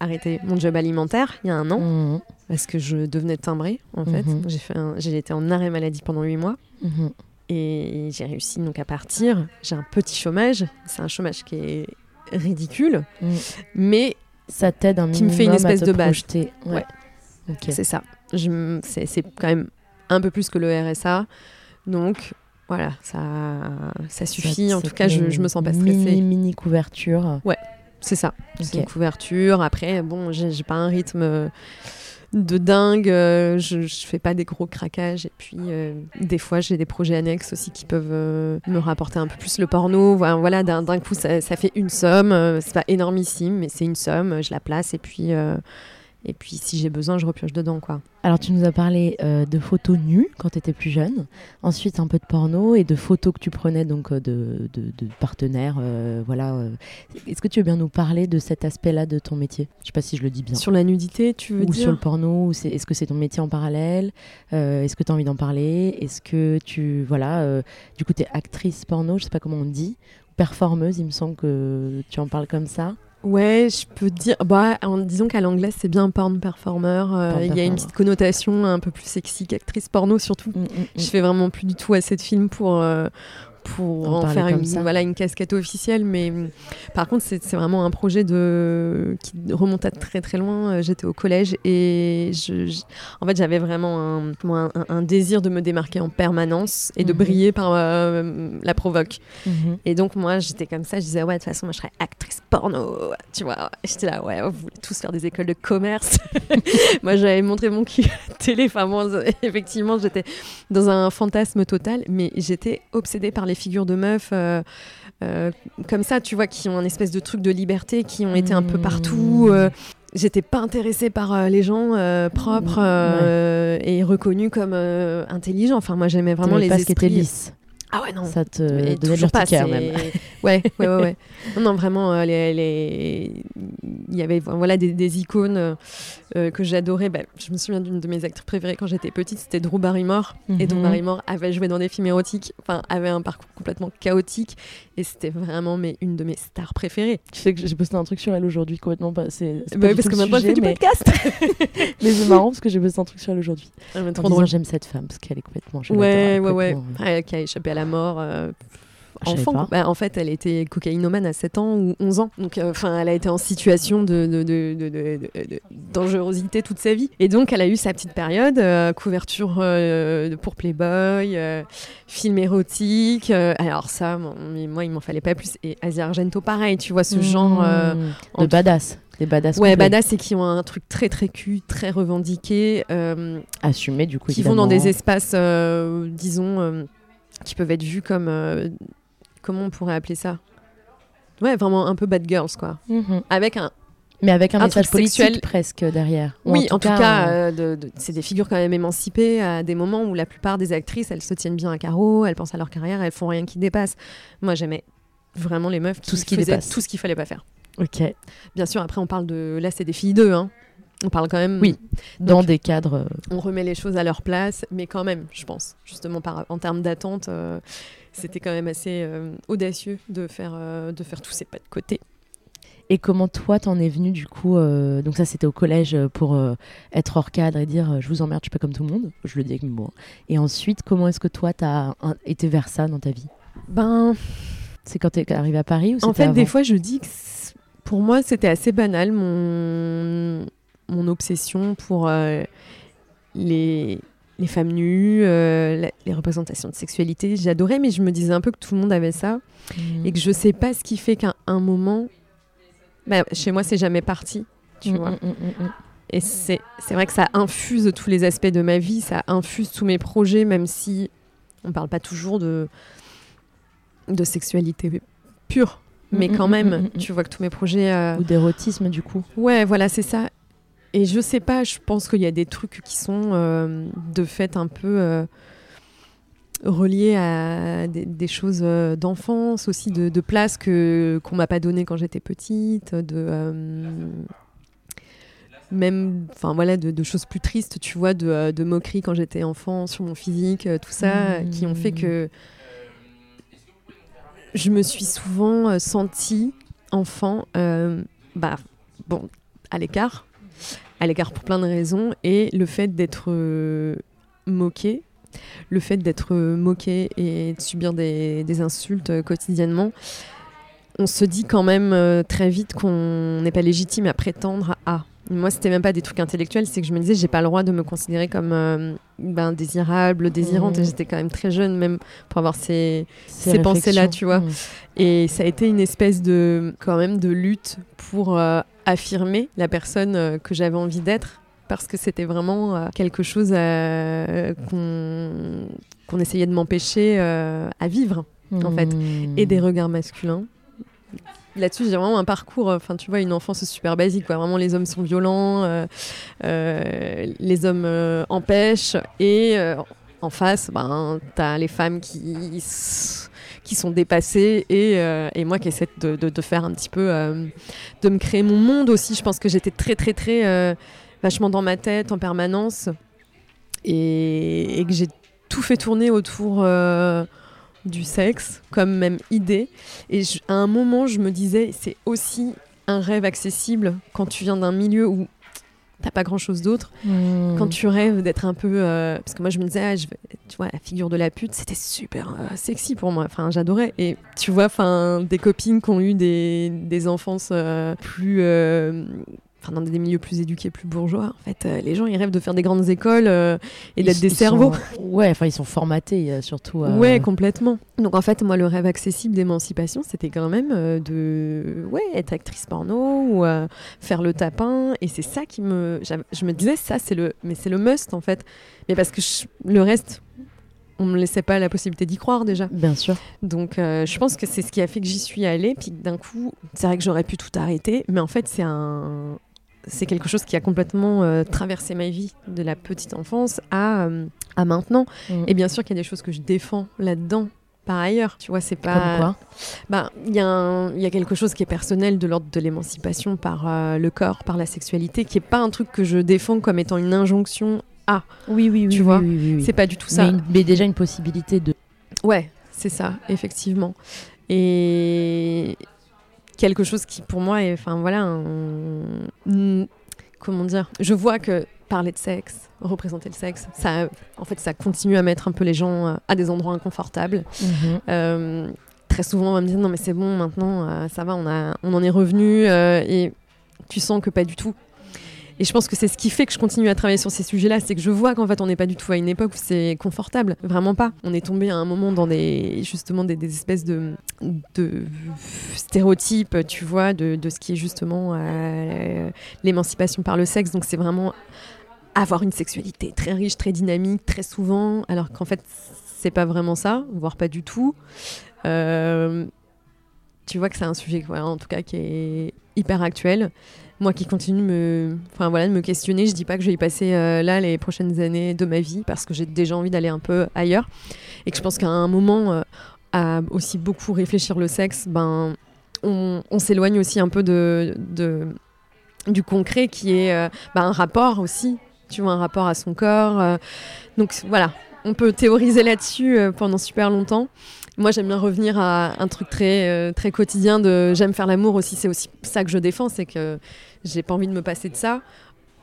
arrêté mon job alimentaire il y a un an Mhm. parce que je devenais timbrée, en fait. Mhm. J'ai été en arrêt maladie pendant huit mois. Et j'ai réussi donc à partir. J'ai un petit chômage. C'est un chômage qui est ridicule. Mm. Mais Ça t'aide un Qui me fait une minimum à espèce de base. projeter. Ouais. Ouais. C'est ça. C'est quand même un peu plus que le RSA. Donc voilà, ça, ça suffit. Ça- en tout cas, je, je me sens pas Mini, stressée. mini couverture. C'est ça. C'est Ok. une couverture. Après, bon, j'ai pas un rythme de dingue. euh, Je, je fais pas des gros craquages. Et puis, euh, des fois, j'ai des projets annexes aussi qui peuvent euh, me rapporter un peu plus le porno. Voilà, d'un coup, ça, ça fait une somme. C'est pas énormissime, mais c'est une somme. Je la place. Et puis, et puis si j'ai besoin, je repioche dedans, quoi. Alors, tu nous as parlé euh, de photos nues quand tu étais plus jeune, ensuite un peu de porno et de photos que tu prenais donc euh, de, de- de partenaires. euh, voilà. Est-ce que tu veux bien nous parler de cet aspect-là de ton métier? Je sais pas si je le dis bien. Sur la nudité, tu veux ou dire? sur le porno, ou est-ce que c'est ton métier en parallèle? Euh, Est-ce que tu as envie d'en parler? Est-ce que tu. Voilà, euh, du coup, tu es actrice porno, je sais pas comment on dit, performeuse, il me semble que tu en parles comme ça. Ouais, je peux dire. Bah, en disons qu'à l'anglais, c'est bien porn performer. euh, Il y a une petite connotation un peu plus sexy qu'actrice porno, surtout. Mm, mm, mm. Je fais vraiment plus du tout assez de films pour, euh, pour En faire une, ça. voilà, une casquette officielle. Mais mm, par contre, c'est vraiment un projet de, qui remonte à très très loin. Euh, J'étais au collège et je, je- en fait, j'avais vraiment un, comment, un, un désir de me démarquer en permanence et de Mhm. briller par euh, la provoque. Mhm. Et donc, moi, j'étais comme ça. Je disais, ouais, de toute façon, moi, je serais actrice porno. Tu vois, j'étais là, ouais, vous voulez tous faire des écoles de commerce. moi, j'avais montré mon cul à télé. Enfin, effectivement, j'étais dans un fantasme total, mais j'étais obsédée par les figures de meufs. euh, euh, comme ça, tu vois, qui ont un espèce de truc de liberté, qui ont été un peu Mmh. partout. euh, J'étais pas intéressée par les gens propres et reconnus comme intelligents. Enfin, moi, j'aimais vraiment les pas ce qui était esprits. lisse. Ah ouais, non. Ça te Mais donnait de toujours pas, l'urticaire même. Ouais, ouais, ouais. ouais. Non, non, vraiment, euh, les, les- il y avait voilà, des, des icônes euh, euh, que j'adorais. Bah, je me souviens d'une de mes actrices préférées quand j'étais petite, c'était Drew Barrymore. Et Drew Mhm. Barrymore avait joué dans des films érotiques, enfin, avait un parcours complètement chaotique. Et c'était vraiment mais, une de mes stars préférées. Tu sais que j'ai posté un truc sur elle aujourd'hui complètement pas. C'est Bah du parce que maintenant, elle fait du mais, podcast. mais c'est marrant parce que j'ai posté un truc sur elle aujourd'hui. Ah, j'aime cette femme parce qu'elle est complètement. je Ouais, ouais, ouais. Ouais, qui a échappé à la mort. euh, enfant. Bah, en fait, elle était cocaïnomane à 7 ans ou 11 ans. Donc, euh, enfin, elle a été en situation de, dangerosité toute sa vie. Et donc, elle a eu sa petite période, euh, couverture euh, pour Playboy, film érotique. alors ça, mais moi, il m'en fallait pas plus. Et Asia Argento, pareil, tu vois, ce genre... Mmh. en- de badass. Des badass. Ouais, complets. badass, et qui ont un truc très très cul, très revendiqué, Assumé du coup. qui vont dans des espaces, disons, qui peuvent être vus comme. euh, comment on pourrait appeler ça? Ouais, vraiment un peu bad girls, quoi. Mhm. Avec un. Mais avec un, Un message politique sexuel. presque derrière. Ou oui, en tout cas, euh, euh, de- de- c'est des figures quand même émancipées à des moments où la plupart des actrices, elles se tiennent bien à carreau, elles pensent à leur carrière, elles font rien qui dépasse. Moi, j'aimais vraiment les meufs qui Tout ce qui faisaient dépasse. tout ce qu'il fallait pas faire. Ok. Bien sûr, après, on parle de. Là, c'est des filles d'eux, hein. On parle quand même. Oui. Dans des cadres. euh, on remet les choses à leur place, mais quand même, je pense, justement par, en termes d'attente, euh, c'était quand même assez euh, audacieux de faire, euh, de faire tous ces pas de côté. Et comment toi t'en es venu du coup euh, Donc ça c'était au collège pour euh, être hors cadre et dire euh, je vous emmerde, je suis pas comme tout le monde. Je le dis avec mes mots. hein. Et ensuite comment est-ce que toi t'as un- été vers ça dans ta vie? Ben, C'est quand t'es arrivé à Paris ou en fait, des fois, je dis que pour moi, c'était assez banal mon, mon obsession pour euh, les, les femmes nues, euh, la- les représentations de sexualité. J'adorais, mais je me disais un peu que tout le monde avait ça. Mhm. et que je sais pas ce qui fait qu'à un moment, bah, chez moi, c'est jamais parti. Tu Mm, vois. mm, mm, mm, mm. Et c'est vrai que ça infuse tous les aspects de ma vie, ça infuse tous mes projets, même si on parle pas toujours de, de sexualité pure. Mais quand même, tu vois que tous mes projets. euh, Ou d'érotisme du coup. Ouais, voilà, c'est ça. Et je sais pas, je pense qu'il y a des trucs qui sont euh, de fait un peu euh, reliés à des, des choses euh, d'enfance, aussi de, de place que qu'on m'a pas donné quand j'étais petite, de même, enfin voilà, de, de choses plus tristes, tu vois, de, de moqueries quand j'étais enfant sur mon physique, tout ça, Mhm. qui ont fait que je me suis souvent sentie enfant, bah bon, à l'écart, à l'écart pour plein de raisons, et le fait d'être euh, moqué, le fait d'être euh, moqué et de subir des, des insultes euh, quotidiennement, on se dit quand même très vite qu'on n'est pas légitime à prétendre à. Moi, c'était même pas des trucs intellectuels, c'est que je me disais, j'ai pas le droit de me considérer comme euh, ben, désirable, désirante. Et j'étais quand même très jeune, même pour avoir ces, Ces Ces pensées-là, tu vois. Mm. et ça a été une espèce de, quand même, de lutte pour euh, affirmer la personne euh, que j'avais envie d'être, parce que c'était vraiment euh, quelque chose qu'on essayait de m'empêcher à vivre, en fait. Et des regards masculins. Là-dessus, j'ai vraiment un parcours, euh, enfin, tu vois, une enfance super basique. Vraiment, les hommes sont violents, euh, euh, les hommes empêchent, et en face, ben, t'as les femmes qui, qui sont dépassées, et, moi qui essaie de, faire un petit peu, de me créer mon monde aussi. Je pense que j'étais très, très, très, vachement dans ma tête en permanence, et, que j'ai tout fait tourner autour du sexe, comme même idée. Et je- à un moment, je me disais, c'est aussi un rêve accessible quand tu viens d'un milieu où t'as pas grand chose d'autre. Mmh. Quand tu rêves d'être un peu. euh, parce que moi, je me disais, ah, je tu vois, la figure de la pute, c'était super euh, sexy pour moi. Enfin, j'adorais. Et tu vois, enfin, des copines qui ont eu des, des enfances euh, plus. Enfin, dans des milieux plus éduqués, plus bourgeois, en fait, euh, les gens ils rêvent de faire des grandes écoles euh, et d'être des cerveaux. sont- Ouais, enfin, ils sont formatés euh, surtout. Ouais, complètement. Donc en fait, moi, le rêve accessible d'émancipation, c'était quand même de ouais, être actrice porno ou faire le tapin. Et c'est ça qui me... Je me disais, ça, c'est le... Mais c'est le must, en fait. Mais parce que je- le reste, on me laissait pas la possibilité d'y croire déjà. Bien sûr. Donc euh, je pense que c'est ce qui a fait que j'y suis allée. Puis d'un coup, c'est vrai que j'aurais pu tout arrêter. Mais en fait, c'est un... C'est quelque chose qui a complètement euh, traversé ma vie de la petite enfance à, euh, à maintenant. Mmh. Et bien sûr qu'il y a des choses que je défends là-dedans. Par ailleurs, tu vois, c'est pas. Comme quoi Ben, il y, y a quelque chose qui est personnel de l'ordre de l'émancipation par euh, le corps, par la sexualité, qui est pas un truc que je défends comme étant une injonction. Ah, Oui, oui, oui. Tu oui, vois, oui, oui, oui. c'est pas du tout Mais, ça. une- mais déjà une possibilité de. Ouais, c'est ça, effectivement. Et quelque chose qui, pour moi, est, enfin voilà, un- un- comment dire, je vois que parler de sexe, représenter le sexe, ça, en fait, ça continue à mettre un peu les gens euh, à des endroits inconfortables. Mhm. Euh, très souvent, on va me dire non mais c'est bon, maintenant euh, ça va, on, a, on en est revenu euh, et tu sens que pas du tout. Et je pense que c'est ce qui fait que je continue à travailler sur ces sujets-là, c'est que je vois qu'en fait on n'est pas du tout à une époque où c'est confortable, vraiment pas. On est tombé à un moment dans des justement des, espèces de, stéréotypes, tu vois, de, ce qui est justement euh, l'émancipation par le sexe. Donc c'est vraiment avoir une sexualité très riche, très dynamique, très souvent, alors qu'en fait c'est pas vraiment ça, voire pas du tout. Euh, tu vois que c'est un sujet, voilà, en tout cas, qui est hyper actuel. Moi qui continue me, enfin, voilà, de me questionner, je dis pas que je vais y passer euh, là les prochaines années de ma vie parce que j'ai déjà envie d'aller un peu ailleurs et que je pense qu'à un moment, euh, à aussi beaucoup réfléchir le sexe, ben, on, s'éloigne aussi un peu de, de- du concret qui est euh, ben, un rapport aussi, tu vois, un rapport à son corps. donc voilà, on peut théoriser là-dessus pendant super longtemps. Moi, j'aime bien revenir à un truc très, très quotidien de j'aime faire l'amour aussi. C'est aussi ça que je défends, c'est que j'ai pas envie de me passer de ça.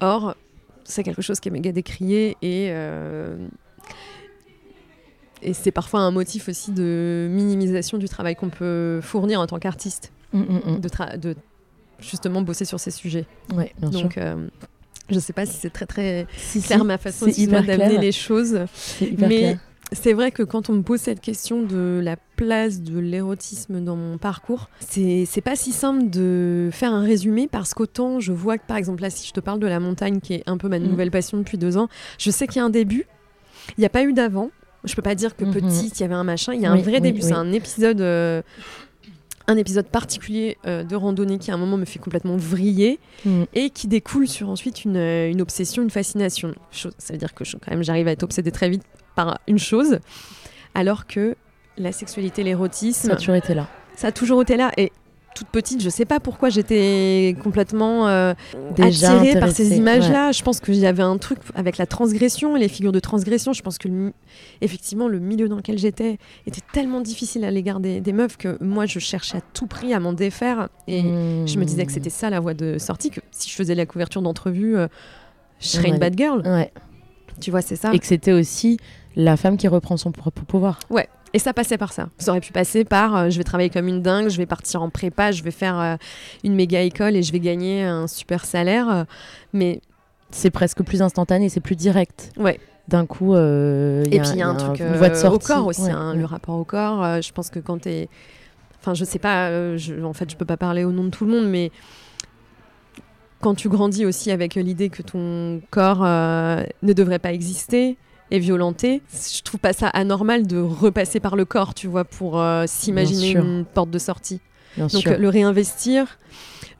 Or, c'est quelque chose qui est méga décrié et, euh, et c'est parfois un motif aussi de minimisation du travail qu'on peut fournir en tant qu'artiste, Mm, mm, mm. de, justement bosser sur ces sujets. Ouais, bien sûr. Donc, euh, je sais pas si c'est très très Si, clair si, ma façon d'amener les choses. mais- clair. C'est vrai que quand on me pose cette question de la place de l'érotisme dans mon parcours, c'est pas si simple de faire un résumé parce qu'autant je vois que par exemple là, si je te parle de la montagne qui est un peu ma Mhm. nouvelle passion depuis deux ans, je sais qu'il y a un début, il n'y a pas eu d'avant. Je peux pas dire que Mhm. petit, il y avait un machin, il y a Oui, un vrai oui, début. oui. C'est un épisode. euh, un épisode particulier euh, de randonnée qui à un moment me fait complètement vriller Mm. et qui découle sur ensuite une, euh, une obsession, une fascination. Chose- ça veut dire que je- quand même j'arrive à être obsédée très vite par une chose, alors que la sexualité, l'érotisme, Ça a toujours été là. ça a toujours été là. Et toute petite, je sais pas pourquoi j'étais complètement euh, attirée par ces images-là. Je pense qu'il y avait un truc avec la transgression, les figures de transgression. Je pense que le effectivement le milieu dans lequel j'étais était tellement difficile à l'égard des, des meufs que moi je cherchais à tout prix à m'en défaire. Et je me disais que c'était ça la voie de sortie, que si je faisais la couverture d'entrevue, euh, je serais Ouais. une bad girl. Ouais. Tu vois, c'est ça. Et que c'était aussi la femme qui reprend son propre pouvoir. Et ça passait par ça. Ça aurait pu passer par euh, je vais travailler comme une dingue, je vais partir en prépa, je vais faire euh, une méga école et je vais gagner un super salaire. euh, mais C'est presque plus instantané, c'est plus direct. Ouais. D'un coup, y et a- puis il y a un truc une voie de au corps aussi, Ouais, hein, ouais. le rapport au corps. je pense que quand t'es. Enfin, je sais pas, je- en fait, je peux pas parler au nom de tout le monde, mais quand tu grandis aussi avec l'idée que ton corps ne devrait pas exister et violenté, je trouve pas ça anormal de repasser par le corps, tu vois, pour euh, s'imaginer une porte de sortie. Bien Donc sûr. euh, le réinvestir,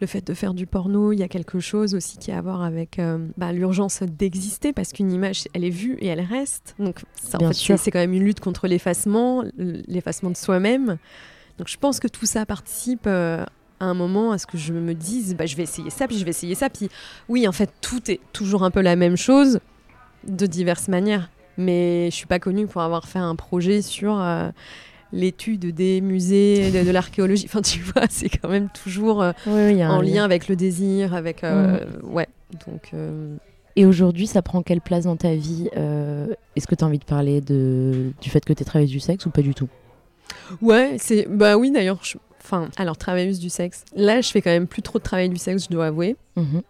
le fait de faire du porno, il y a quelque chose aussi qui a à voir avec euh, bah, l'urgence d'exister parce qu'une image, elle est vue et elle reste. Donc ça, en fait, c'est- quand même une lutte contre l'effacement, l'effacement de soi-même. Donc je pense que tout ça participe euh, à un moment à ce que je me dise, bah, je vais essayer ça, puis je vais essayer ça. Puis oui, en fait, tout est toujours un peu la même chose de diverses manières. Mais je suis pas connue pour avoir fait un projet sur euh, l'étude des musées, de, de l'archéologie. Enfin, tu vois, c'est quand même toujours euh, Oui, oui, en lien avec le désir, avec. euh, Ouais, donc. Et aujourd'hui, ça prend quelle place dans ta vie Est-ce que tu as envie de parler de, du fait que tu es travailleuse du sexe ou pas du tout? Ouais, c'est. Bah oui, d'ailleurs. je- Enfin, alors, travailleuse du sexe. Là, je fais quand même plus trop de travail du sexe, je dois avouer. Mhm.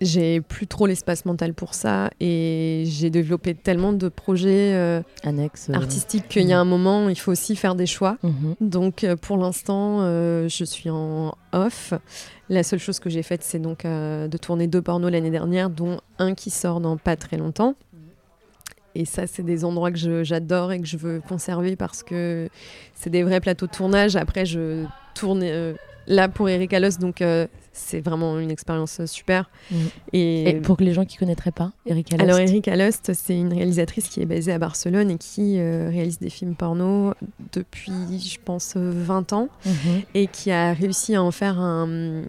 J'ai plus trop l'espace mental pour ça et j'ai développé tellement de projets euh, euh, artistiques qu'il y a un moment, il faut aussi faire des choix. mhm. Donc euh, pour l'instant, euh, je suis en off. La seule chose que j'ai faite, c'est donc de tourner deux pornos l'année dernière, dont un qui sort dans pas très longtemps. Et ça, c'est des endroits que j'adore et que je veux conserver parce que c'est des vrais plateaux de tournage. Après, je tourne là pour Eric Allos, donc euh, c'est vraiment une expérience euh, super. Mhm. Et, Et pour que les gens qui connaîtraient pas, Eric Alost. alors Eric Alost, c'est une réalisatrice qui est basée à Barcelone et qui euh, réalise des films porno depuis, je pense, euh, 20 ans Mhm. et qui a réussi à en faire un,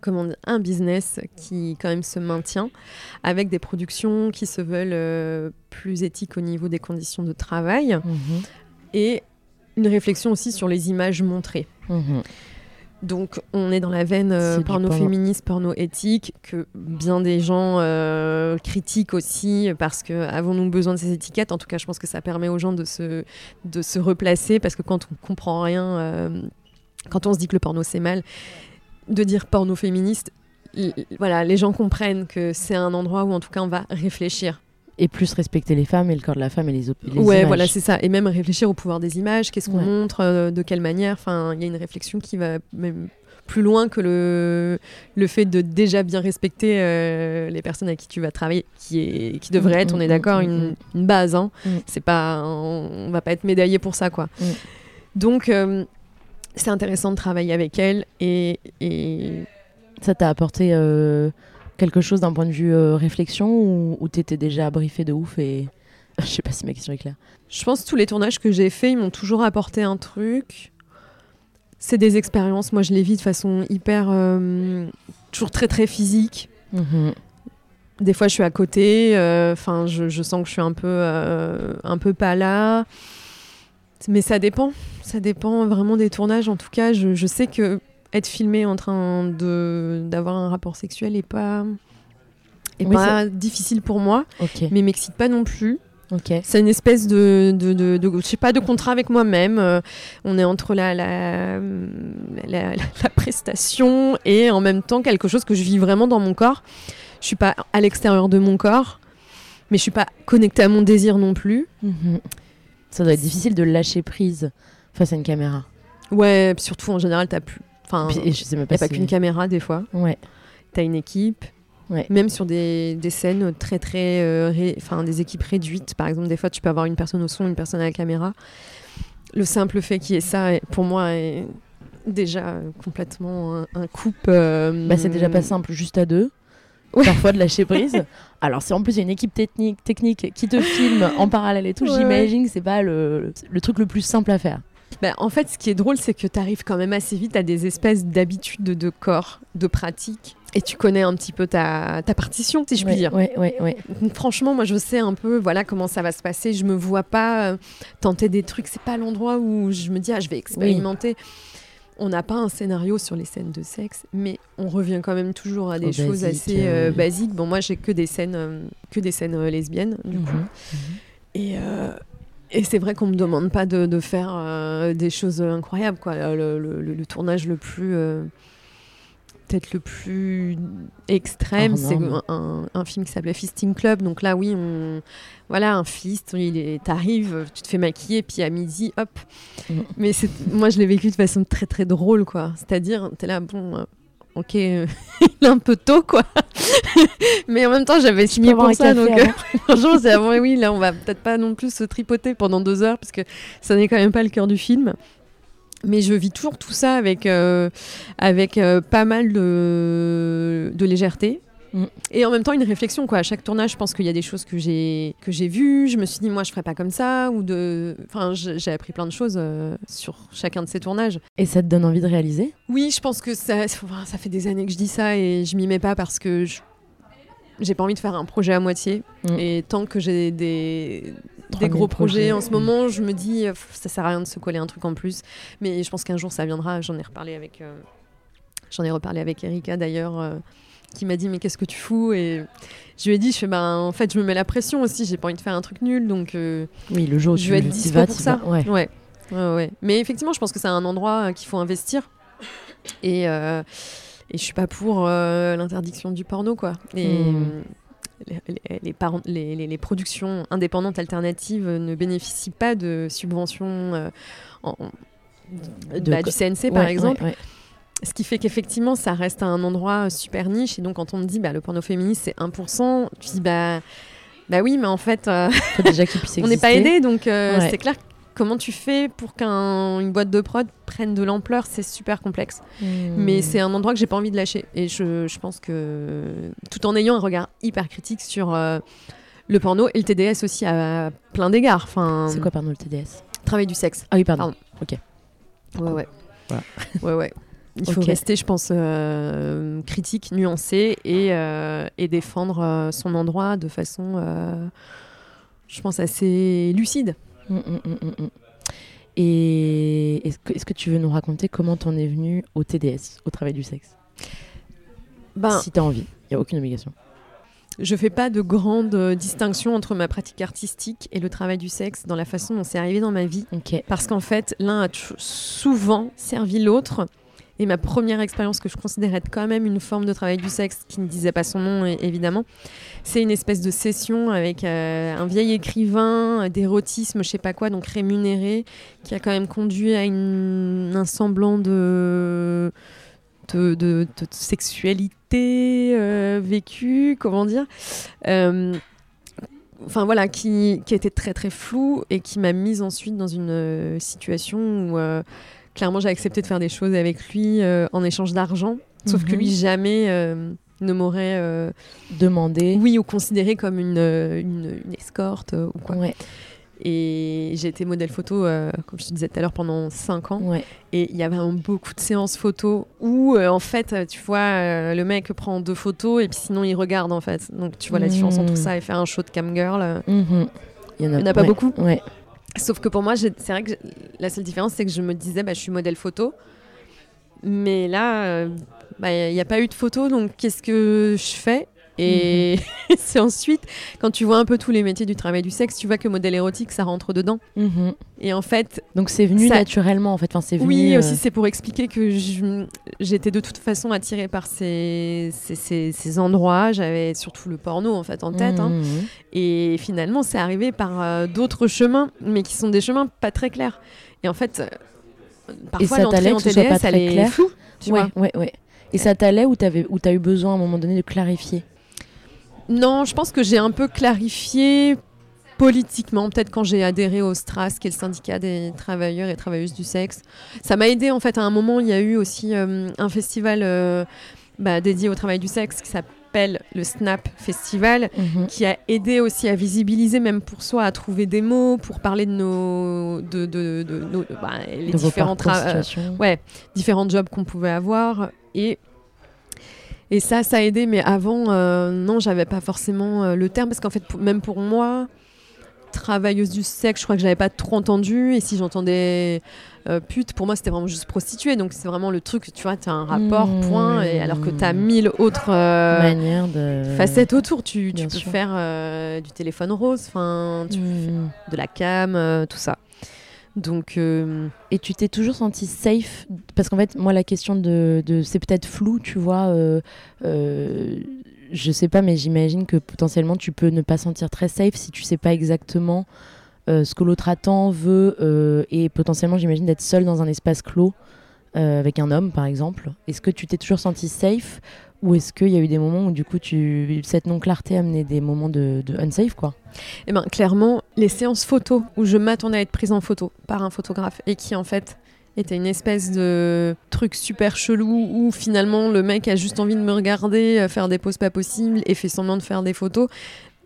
comment dire, un business qui quand même se maintient avec des productions qui se veulent euh, plus éthiques au niveau des conditions de travail Mhm. et une réflexion aussi sur les images montrées. Donc on est dans la veine euh, porno féministe, porno éthique, que bien des gens euh, critiquent aussi parce que avons-nous besoin de ces étiquettes? En tout cas, je pense que ça permet aux gens de se, de se replacer parce que quand on comprend rien, euh, quand on se dit que le porno c'est mal, de dire porno féministe, voilà, les gens comprennent que c'est un endroit où en tout cas on va réfléchir. Et plus respecter les femmes et le corps de la femme et les, les ouais, images. voilà, c'est ça. Et même réfléchir au pouvoir des images, qu'est-ce qu'on Ouais. montre, euh, de quelle manière. Enfin, il y a une réflexion qui va même plus loin que le, le fait de déjà bien respecter euh, les personnes avec qui tu vas travailler, qui, est, qui devrait Mm, être, on mm, est d'accord, mm, une, mm. une base. Hein. C'est pas, on, on va pas être médaillé pour ça, quoi. Donc, euh, c'est intéressant de travailler avec elle et, et Ça t'a apporté quelque chose d'un point de vue euh, réflexion ou, ou t'étais déjà briefé de ouf et. Je sais pas si ma question est claire. Je pense que tous les tournages que j'ai faits, ils m'ont toujours apporté un truc. C'est des expériences. Moi, je les vis de façon hyper. euh, toujours très, très physique. Mhm. Des fois, je suis à côté. euh, Enfin, je, je sens que je suis un peu, un peu pas là. Mais ça dépend. Ça dépend vraiment des tournages. En tout cas, je, je sais que être filmé en train de d'avoir un rapport sexuel est pas est Oui, pas difficile pour moi, Ok. mais m'excite pas non plus. C'est une espèce de, de, de, de- je sais pas, de contrat avec moi-même. Euh, on est entre la, la, la, la- la prestation et en même temps quelque chose que je vis vraiment dans mon corps. Je suis pas à l'extérieur de mon corps, mais je suis pas connectée à mon désir non plus. Mhm. Ça doit être difficile de lâcher prise face à une caméra. Ouais, surtout en général, t'as plus. Enfin, Puis- je sais même n'y pas a pas qu'une caméra des fois. Ouais. T'as une équipe. Ouais. Même sur des, des scènes très très, euh, ré- enfin des équipes réduites, par exemple, des fois tu peux avoir une personne au son, une personne à la caméra. Le simple fait qu'il y ait ça, pour moi, est déjà complètement un, un coupe. euh, Bah, c'est déjà pas simple, juste à deux. Ouais. Parfois de lâcher prise. Alors, si en plus il y a une équipe technique, technique qui te filme en parallèle et tout, Ouais, j'imagine que c'est pas le, le truc le plus simple à faire. Bah, en fait, ce qui est drôle, c'est que tu arrives quand même assez vite à des espèces d'habitudes de corps, de pratique. Et tu connais un petit peu ta, ta partition, si je puis ouais, dire. Ouais, ouais, ouais. Franchement, moi, je sais un peu voilà comment ça va se passer. Je me vois pas euh, tenter des trucs. C'est pas l'endroit où je me dis, ah, je vais expérimenter. On n'a pas un scénario sur les scènes de sexe, mais on revient quand même toujours à des Au choses basique, assez euh, basiques. Bon, moi, j'ai que des scènes, euh, que des scènes lesbiennes, du coup. Mhm. Et, et c'est vrai qu'on me demande pas de, de faire euh, des choses incroyables, quoi. Le, le- le- le tournage le plus. euh, Peut-être le plus extrême, c'est un, film qui s'appelait Fisting Club. Donc là, oui, on, voilà, un fist, t'arrives, tu te fais maquiller, puis à midi, hop. Mm. Mais moi, je l'ai vécu de façon très très drôle, quoi. C'est-à-dire, t'es là, bon, euh, ok, euh, il est un peu tôt, quoi. Mais en même temps, j'avais signé pour ça, donc euh, franchement, c'est avant, oui, là, on va peut-être pas non plus se tripoter pendant deux heures, parce que ça n'est quand même pas le cœur du film. Mais je vis toujours tout ça avec, euh, avec euh, pas mal de, de légèreté. Mm. Et en même temps, une réflexion, quoi. À chaque tournage, je pense qu'il y a des choses que j'ai que j'ai vues. Je me suis dit, moi, je ferais pas comme ça. Ou de... Enfin, j'ai appris plein de choses euh, sur chacun de ces tournages. Et ça te donne envie de réaliser? Oui, je pense que ça, enfin, ça fait des années que je dis ça et je m'y mets pas parce que je- j'ai pas envie de faire un projet à moitié. Mm. Et tant que j'ai des, des gros projets. En ce moment, je me dis, ça sert à rien de se coller un truc en plus. Mais je pense qu'un jour, ça viendra. J'en ai reparlé avec, euh, j'en ai reparlé avec Erika d'ailleurs, euh, qui m'a dit, mais qu'est-ce que tu fous Et je lui ai dit, je fais, ben, en fait, je me mets la pression aussi. J'ai pas envie de faire un truc nul, donc. oui, le jour où je vais être dispo vas, pour ça. vas. Ouais. Ouais. ouais, ouais. Mais effectivement, je pense que c'est un endroit qu'il faut investir. Et, euh, et je suis pas pour euh, l'interdiction du porno, quoi. Et Hmm. les, les- les les- productions indépendantes alternatives ne bénéficient pas de subventions euh, en- De bah, du CNC, par ouais, exemple. ouais. Ce qui fait qu'effectivement, ça reste un endroit super niche. Et donc, quand on me dit bah, le porno féministe, c'est 1%, tu dis bah, bah oui, mais en fait, euh, déjà on n'est pas aidé. Donc, euh, Ouais. c'est clair. Comment tu fais pour qu'une boîte de prod prenne de l'ampleur? C'est super complexe. Hmm. Mais c'est un endroit que j'ai pas envie de lâcher. Et je, je pense que tout en ayant un regard hyper critique sur euh, le porno et le TDS aussi à plein d'égards. Enfin, C'est quoi, pardon, le TDS Travail du sexe. Ah oui, pardon. Ouais, ouais. Voilà. ouais, ouais. Il faut rester, je pense, euh, critique, nuancé et, euh, et défendre euh, son endroit de façon, euh, je pense, assez lucide. Mm, mm, mm. Et est-ce que, tu veux nous raconter comment t'en es venu au TDS, au travail du sexe? Ben, Si t'as envie, il n'y a aucune obligation. Je fais pas de grande euh, distinction entre ma pratique artistique et le travail du sexe dans la façon dont c'est arrivé dans ma vie. Parce qu'en fait, l'un a souvent servi l'autre. Et ma première expérience que je considère être quand même une forme de travail du sexe, qui ne disait pas son nom évidemment, c'est une espèce de session avec euh, un vieil écrivain euh, d'érotisme, je sais pas quoi, donc rémunéré, qui a quand même conduit à un semblant de, de, sexualité euh, vécue, comment dire. Enfin voilà, qui, qui était très très flou et qui m'a mise ensuite dans une situation où clairement j'ai accepté de faire des choses avec lui euh, en échange d'argent. Sauf que Mhm. lui jamais euh, ne m'aurait euh, Demander. oui ou considéré comme une, une, une escorte ou quoi. Ouais, Et j'ai été modèle photo, euh, comme je te disais tout à l'heure, pendant 5 ans. ouais. Et il y a vraiment beaucoup de séances photos où, euh, en fait, tu vois, euh, le mec prend deux photos et puis sinon il regarde, en fait. Donc tu vois la différence entre Mhm. ça et faire un show de cam girl. Mhm. Il y en a, en a pas ouais, beaucoup. Ouais. Sauf que pour moi, c'est vrai que la seule différence, c'est que je me disais, bah, je suis modèle photo. Mais là, euh, bah, il n'y a pas eu de photo, donc qu'est-ce que je fais? Et c'est ensuite, quand tu vois un peu tous les métiers du travail du sexe, tu vois que modèle érotique, ça rentre dedans. Mhm. Et en fait, Donc c'est venu Ça- naturellement en fait. Enfin, c'est venu. oui, euh, aussi, c'est pour expliquer que j'étais de toute façon attirée par ces, ces, ces- ces endroits. J'avais surtout le porno, en fait, en tête. hein. mhm. Et finalement, c'est arrivé par euh, d'autres chemins, mais qui sont des chemins pas très clairs. Et en fait, euh, parfois l'entrée en TDS, elle est floue, tu ouais, vois. ouais, ouais. Et ça t'allait ou t'as eu besoin à un moment donné de clarifier Non, je pense que j'ai un peu clarifié politiquement, peut-être quand j'ai adhéré au STRAS, qui est le syndicat des travailleurs et travailleuses du sexe. Ça m'a aidé en fait. À un moment, il y a eu aussi euh, un festival euh, bah, dédié au travail du sexe qui s'appelle le Snap Festival. Mhm. qui a aidé aussi à visibiliser, même pour soi, à trouver des mots, pour parler de nos, de, de, de nos- bah, les différents euh, ouais, différents jobs qu'on pouvait avoir. Et, et ça, ça a aidé. Mais avant, euh, non, j'avais pas forcément euh, le terme. Parce qu'en fait, même pour moi, travailleuse du sexe, je crois que j'avais pas trop entendu. Et si j'entendais euh, pute, pour moi, c'était vraiment juste prostituée. Donc c'est vraiment le truc, tu vois, tu as un rapport, Mmh. point. Et alors que tu as mille autres. euh, Manière de. facettes autour. Tu, tu peux sûr. faire euh, du téléphone rose, enfin, tu- Mhm. de la cam, tout ça. Donc, euh, Et tu t'es toujours senti safe? Parce qu'en fait, moi, la question de. c'est peut-être flou, tu vois. euh, euh, je sais pas, mais j'imagine que potentiellement, tu peux ne pas sentir très safe si tu sais pas exactement euh, ce que l'autre attend, veut. euh, et potentiellement, j'imagine d'être seule dans un espace clos avec un homme, par exemple. Est-ce que tu t'es toujours senti safe Ou est-ce qu'il y a eu des moments où, du coup, cette non-clarté a amené des moments de, unsafe, quoi? Eh ben, clairement, les séances photos où je m'attendais à être prise en photo par un photographe et qui en fait était une espèce de truc super chelou où finalement le mec a juste envie de me regarder, euh, faire des poses pas possibles et fait semblant de faire des photos.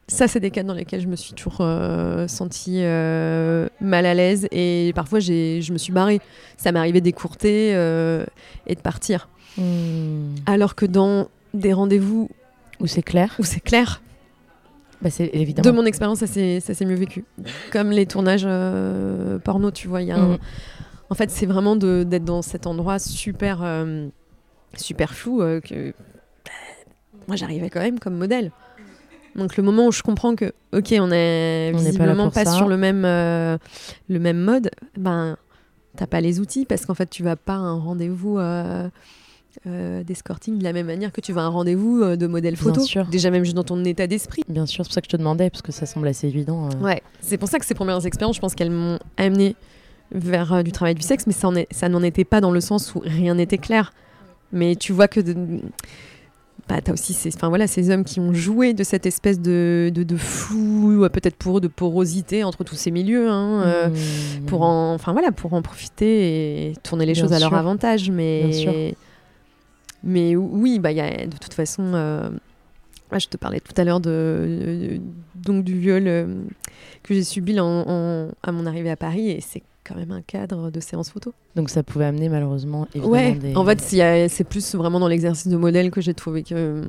Ça, c'est des cas dans lesquels je me suis toujours euh, sentie euh, mal à l'aise et parfois je me suis barrée. Ça m'est arrivé d'écourter et de partir. Hmm. Alors que dans des rendez-vous Ou c'est clair où c'est clair, Bah, c'est évidemment. De mon expérience, ça s'est mieux vécu. Comme les tournages euh, porno, tu vois, il y a un- Mhm. En fait, c'est vraiment d'être dans cet endroit super, euh, super flou euh, que bah, moi j'arrivais quand même comme modèle. Donc le moment où je comprends que ok on est On pas visiblement pas, sur le même euh, le même mode, ben t'as pas les outils parce qu'en fait tu vas pas à un rendez-vous euh, d'escorting de la même manière que tu vas à un rendez-vous euh, de modèle Bien photo. sûr. Déjà même juste dans ton état d'esprit. Bien sûr, c'est pour ça que je te demandais, parce que ça semble assez évident. euh. Ouais, c'est pour ça que ces premières expériences, je pense qu'elles m'ont amené vers du travail du sexe, mais ça, en est- ça n'en était pas dans le sens où rien n'était clair. Mais tu vois que de- bah, t'as aussi ces, enfin, voilà, ces hommes qui ont joué de cette espèce de, de, de flou, peut-être pour eux, de porosité entre tous ces milieux, hein, euh, Mhm. pour, en, enfin, voilà, pour en profiter et tourner les Bien choses à leur avantage. Mais, Bien sûr. Mais oui, bah, y a, de toute façon, euh, ah, je te parlais tout à l'heure de, de- donc du viol euh, que j'ai subi en- en- à mon arrivée à Paris et c'est quand même un cadre de séance photo. Donc ça pouvait amener malheureusement évidemment Ouais, des... en fait, c'est plus vraiment dans l'exercice de modèle que j'ai trouvé que euh,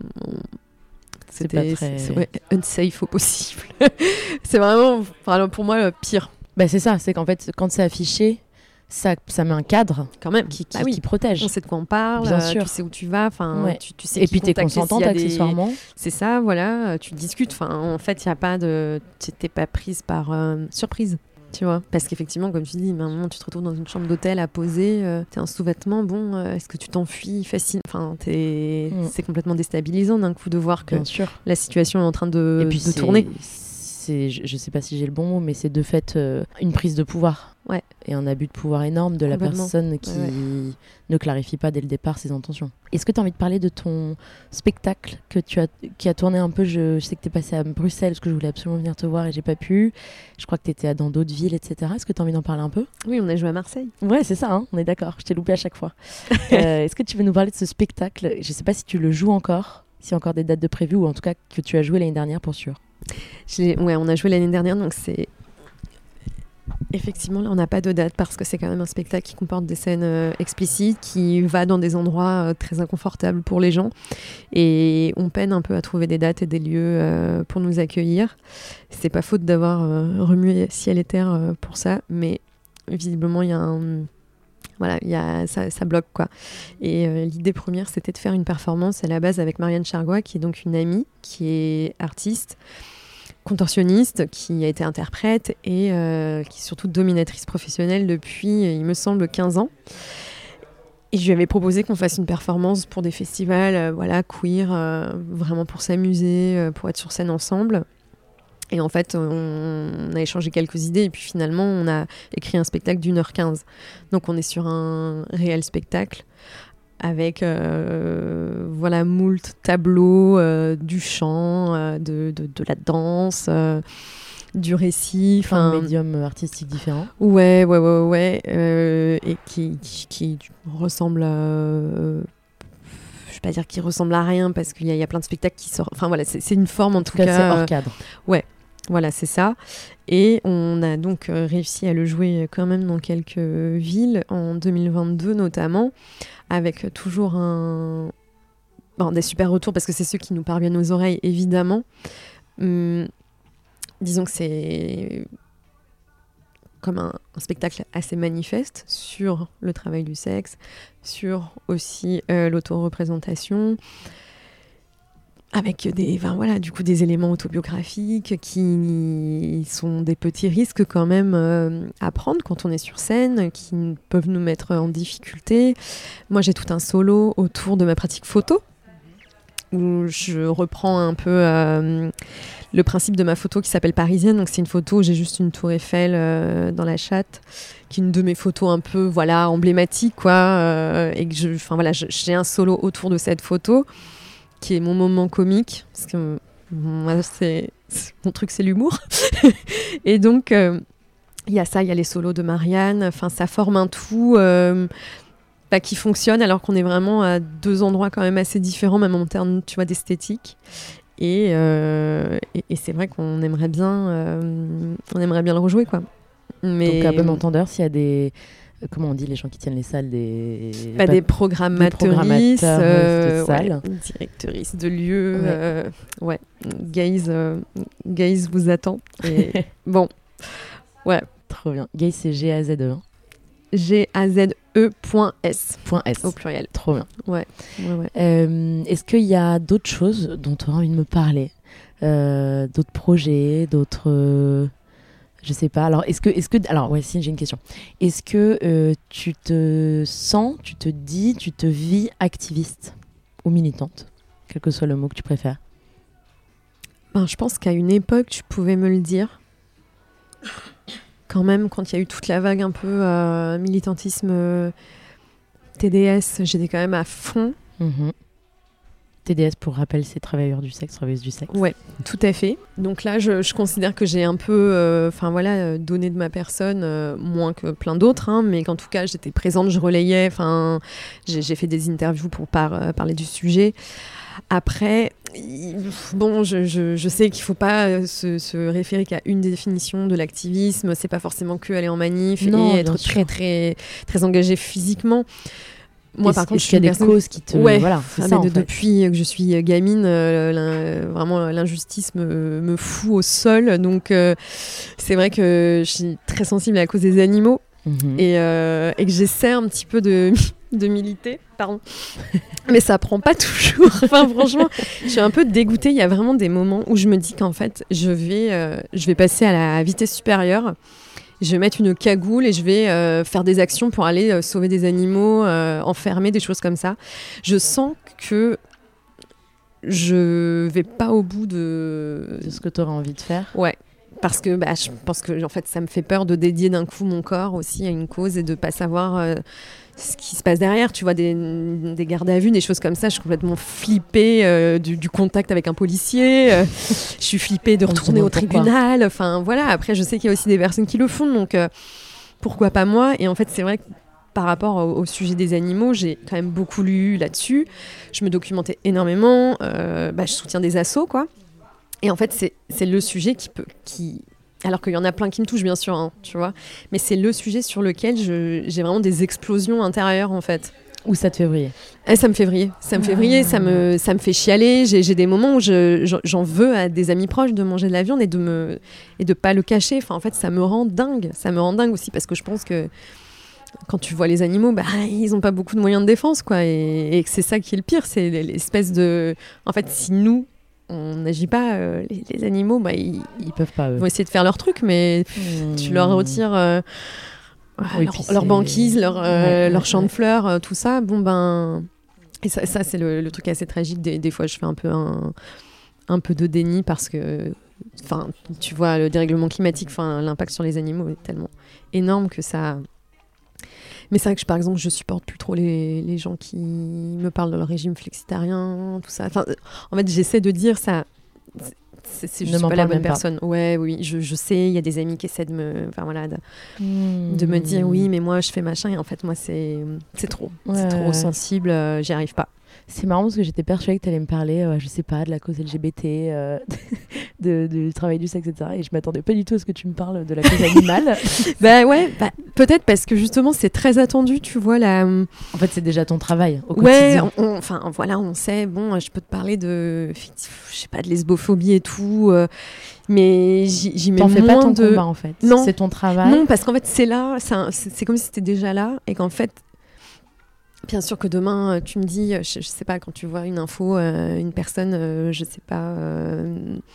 c'était très- ouais, unsafe au possible. c'est vraiment, pour moi, pire Bah, c'est ça, c'est qu'en fait quand c'est affiché, ça, ça met un cadre quand même. qui, qui, Bah oui. qui protège. On sait de quoi on parle, Bien euh, sûr. tu sais où tu vas, enfin, Ouais. tu, tu sais Et puis t'es consentante des- accessoirement. C'est ça, voilà, euh, tu discutes. Enfin, en fait, il y a pas de, tu t'es pas prise par euh, surprise. Tu vois, parce qu'effectivement, comme tu dis, à un moment, tu te retrouves dans une chambre d'hôtel à poser, euh, t'es un sous-vêtement, bon, euh, est-ce que tu t'enfuis facile Enfin, Mm. c'est complètement déstabilisant d'un coup de voir que la situation est en train de, Et puis de tourner. C'est, je, je sais pas si j'ai le bon mot, mais c'est de fait euh, une prise de pouvoir. Ouais. Et un abus de pouvoir énorme de la personne qui Ouais, ne clarifie pas dès le départ ses intentions. Est-ce que tu as envie de parler de ton spectacle que tu as, qui a tourné un peu je, je sais que tu es passé à Bruxelles parce que je voulais absolument venir te voir et j'ai pas pu. Je crois que tu étais dans d'autres villes, etc. Est-ce que tu as envie d'en parler un peu? Oui, on a joué à Marseille. Ouais, c'est ça, hein, on est d'accord. Je t'ai loupé à chaque fois. Euh, Est-ce que tu veux nous parler de ce spectacle? Je sais pas si tu le joues encore, s'il y a encore des dates de prévues ou en tout cas que tu as joué l'année dernière pour sûr. Ouais, on a joué l'année dernière, donc c'est. Effectivement, là, on n'a pas de date parce que c'est quand même un spectacle qui comporte des scènes euh, explicites, qui va dans des endroits euh, très inconfortables pour les gens. Et on peine un peu à trouver des dates et des lieux euh, pour nous accueillir. C'est pas faute d'avoir remué ciel et terre pour ça, mais visiblement, il y a un. Voilà, il y a, ça, ça bloque quoi. Et euh, l'idée première, c'était de faire une performance à la base avec Marianne Chargois, qui est donc une amie, qui est artiste, contorsionniste, qui a été interprète et euh, qui est surtout dominatrice professionnelle depuis, il me semble, 15 ans. Et je lui avais proposé qu'on fasse une performance pour des festivals, euh, voilà, queer, vraiment pour s'amuser, pour être sur scène ensemble. Et en fait, on, a échangé quelques idées et puis finalement, on a écrit un spectacle d'une heure quinze. Donc on est sur un réel spectacle avec euh, voilà moult tableaux, euh, du chant, euh, de, de, de la danse, du récit. Enfin, un médium artistique différent. ouais, ouais, ouais, ouais, et qui, qui, qui ressemble à... je vais pas dire qu'il ressemble à rien parce qu'il y, y a plein de spectacles qui sortent. Enfin voilà, c'est c'est une forme en, En tout cas, c'est hors euh, cadre. Voilà, c'est ça. Et on a donc euh, réussi à le jouer quand même dans quelques villes, en 2022 notamment, avec toujours un... bon, des super retours, parce que c'est ceux qui nous parviennent aux oreilles, évidemment. Hum, disons que c'est comme un, spectacle assez manifeste sur le travail du sexe, sur aussi euh, l'autoreprésentation, avec des, enfin, voilà, du coup, des éléments autobiographiques qui sont des petits risques quand même euh, à prendre quand on est sur scène, qui peuvent nous mettre en difficulté. Moi, j'ai tout un solo autour de ma pratique photo, où je reprends un peu euh, le principe de ma photo qui s'appelle Parisienne. Donc, c'est une photo où j'ai juste une tour Eiffel euh, dans la chatte, qui est une de mes photos un peu voilà, emblématiques, quoi. et que enfin, voilà, j'ai un solo autour de cette photo qui est mon moment comique, parce que moi, c'est mon truc, c'est l'humour. et donc, euh, il y a ça, il y a les solos de Marianne, enfin, ça forme un tout euh, bah, qui fonctionne, alors qu'on est vraiment à deux endroits quand même assez différents, même en termes, tu vois, d'esthétique. Et, euh, et, et c'est vrai qu'on aimerait bien, euh, on aimerait bien le rejouer, quoi. Mais Donc, à bon entendeur, s'il y a des comment on dit les gens qui tiennent les salles des Pas des programmatrices, euh, de ouais, directrices de lieux. Euh, ouais, Gaze, Gaze vous attend. Et bon, ouais. Trop bien. Gaze, c'est G-A-Z-E. Hein. G-A-Z-E.S. S. Au pluriel. Trop bien. Ouais. ouais, ouais. Est-ce qu'il y a d'autres choses dont tu as envie de me parler? D'autres projets D'autres je sais pas. Alors, est-ce que, est-ce que, alors ouais, si j'ai une question. Est-ce que euh, tu te sens, tu te dis, tu te vis activiste ou militante, quel que soit le mot que tu préfères? Ben, je pense qu'à une époque, tu pouvais me le dire. Quand même, quand il y a eu toute la vague un peu euh, militantisme euh, TDS, j'étais quand même à fond. Mhm. TDS, pour rappel, c'est travailleurs du sexe, travailleuses du sexe. Ouais, tout à fait. Donc là, je, considère que j'ai un peu, euh, voilà, euh, donné de ma personne, euh, moins que plein d'autres, hein, mais qu'en tout cas, j'étais présente, je relayais, enfin, j'ai fait des interviews pour parler du sujet. Après, bon, je, sais qu'il ne faut pas se, référer qu'à une définition de l'activisme. C'est pas forcément que aller en manif et être très, très, très engagé physiquement. Moi, par contre, je suis il y a des causes qui te. Ouais, voilà, ah, ça, depuis que je suis gamine, euh, vraiment l'injustice me, me, fout au sol. Donc, euh, c'est vrai que je suis très sensible à la cause des animaux mhm. et, euh, et, que j'essaie un petit peu de, de militer. Pardon. Mais ça prend pas toujours. enfin, franchement, je suis un peu dégoûtée. Il y a vraiment des moments où je me dis qu'en fait, je vais, je vais passer à la vitesse supérieure je vais mettre une cagoule et je vais euh, faire des actions pour aller euh, sauver des animaux, euh, enfermer, des choses comme ça. Je sens que je vais pas au bout de... de ce que tu auras envie de faire. Ouais. Parce que bah, je pense que en fait, ça me fait peur de dédier d'un coup mon corps aussi à une cause et de pas savoir ce qui se passe derrière, tu vois, des, des, gardes à vue, des choses comme ça. Je suis complètement flippée euh, du, contact avec un policier. Euh, je suis flippée de retourner au tribunal. Enfin, voilà. Après, je sais qu'il y a aussi des personnes qui le font, donc euh, pourquoi pas moi? Et en fait, c'est vrai que par rapport au, sujet des animaux, j'ai quand même beaucoup lu là-dessus. Je me documentais énormément. Bah, je soutiens des assos, quoi. Et en fait, c'est le sujet qui peut, qui, alors qu'il y en a plein qui me touchent, bien sûr, hein, tu vois. Mais c'est le sujet sur lequel j'ai vraiment des explosions intérieures, en fait. Ou ça te fait vriller eh, Ça me fait vriller. Ça me fait vriller, ça, me, ça me fait chialer. J'ai des moments où j'en veux à des amis proches de manger de la viande et de me et de pas le cacher. Enfin, en fait, ça me rend dingue. Ça me rend dingue aussi parce que je pense que quand tu vois les animaux, bah, ils n'ont pas beaucoup de moyens de défense, quoi. Et, et c'est ça qui est le pire, c'est l'espèce de... En fait, si nous, on n'agit pas. Euh, les, animaux, bah, ils, ils peuvent pas. vont essayer de faire leur truc, mais tu leur retires euh, leur, banquise, leur, euh, leur champ de fleurs, tout ça. Bon ben, et ça, ça c'est le, truc assez tragique. Des, fois, je fais un peu un, un peu de déni parce que, enfin, tu vois, le dérèglement climatique, l'impact sur les animaux est tellement énorme que ça mais c'est vrai que, par exemple, je supporte plus trop les, les, gens qui me parlent de leur régime flexitarien, tout ça. Enfin, en fait, j'essaie de dire ça. C'est juste pas la bonne personne. Ouais, oui, je, je sais, il y a des amis qui essaient de me, enfin voilà, de, de, me dire oui, mais moi je fais machin et en fait moi c'est c'est trop, c'est trop sensible, euh, j'y arrive pas. C'est marrant parce que j'étais persuadée que tu allais me parler, euh, je sais pas, de la cause LGBT, euh, de, du travail du sexe, etc. Et je m'attendais pas du tout à ce que tu me parles de la cause animale. bah ouais, bah, peut-être parce que justement c'est très attendu, tu vois. La... En fait, c'est déjà ton travail au ouais, quotidien. enfin voilà, on sait, bon, je peux te parler de, je sais pas, de lesbophobie et tout. Euh, mais j'y mets moins fais pas ton de... combat en fait. Non, c'est ton travail. Non, parce qu'en fait c'est là, c'est comme si c'était déjà là et qu'en fait Bien sûr que demain, euh, tu me dis, euh, je, sais pas, quand tu vois une info, euh, une personne, je sais pas.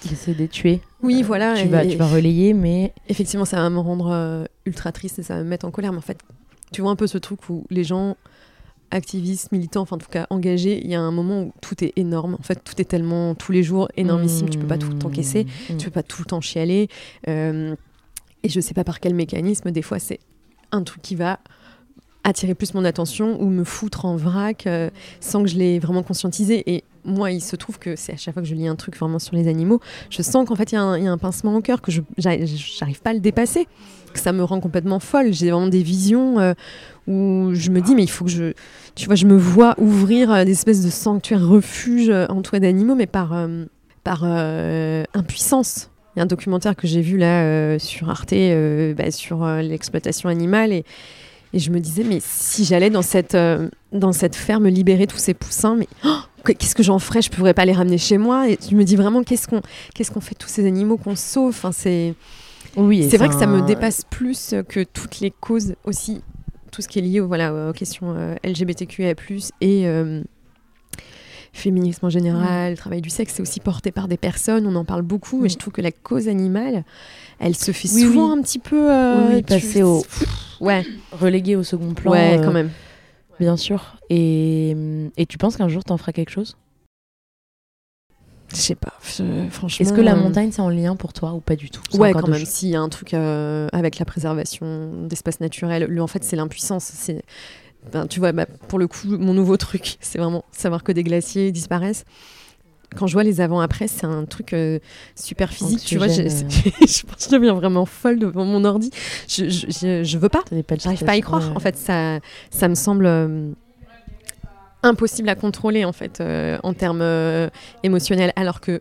Qui essaie de tuer. Oui, voilà. Tu, vas, tu vas relayer, mais. Effectivement, ça va me rendre ultra triste et ça va me mettre en colère. Mais en fait, tu vois un peu ce truc où les gens activistes, militants, enfin en tout cas engagés, il y a un moment où tout est énorme. En fait, tout est tellement tous les jours énormissime, tu peux pas tout le temps caisser, mmh. tu peux pas tout le temps chialer. et je sais pas par quel mécanisme, des fois c'est un truc qui va attirer plus mon attention ou me foutre en vrac euh, sans que je l'ai vraiment conscientisé. Et moi, il se trouve que c'est à chaque fois que je lis un truc vraiment sur les animaux, je sens qu'en fait, il y, a un pincement au cœur, que je n'arrive pas à le dépasser, que ça me rend complètement folle. J'ai vraiment des visions euh, où je me dis, mais il faut que je. Tu vois, je me vois ouvrir euh, des espèces de sanctuaires refuges entourés d'animaux, mais par, par impuissance. Il y a un documentaire que j'ai vu là sur Arte bah, sur l'exploitation animale et Et je me disais, mais si j'allais dans cette, euh, dans cette ferme libérer tous ces poussins, mais oh, qu'est-ce que j'en ferais? Je ne pourrais pas les ramener chez moi. Et je me dis vraiment, qu'est-ce qu'on qu'est-ce qu'on fait de tous ces animaux qu'on sauve? Enfin, C'est oui, c'est vrai que ça me dépasse plus que toutes les causes aussi, tout ce qui est lié voilà, aux questions euh, LGBTQIA+, et euh, féminisme en général, le travail du sexe, c'est aussi porté par des personnes, on en parle beaucoup, et je trouve que la cause animale, elle se fait souvent un petit peu... Euh, oui, passer au... ouais. Relégué au second plan. Ouais, quand même. Bien sûr. Et, et tu penses qu'un jour, t'en feras quelque chose? Je sais pas, franchement. Est-ce que la montagne, c'est en lien pour toi ou pas du tout? Ouais, quand même. S'il y a un truc euh, avec la préservation d'espaces naturels, en fait, c'est l'impuissance. C'est, ben, tu vois, bah, pour le coup, mon nouveau truc, c'est vraiment savoir que des glaciers disparaissent. Quand je vois les avant-après, c'est un truc euh, super physique. tu vois, je, je, deviens vraiment folle devant mon ordi. Je, je, je veux pas. J'arrive pas à y croire. En fait, ça, ça me semble. Euh, impossible à contrôler en fait euh, en termes euh, émotionnels alors que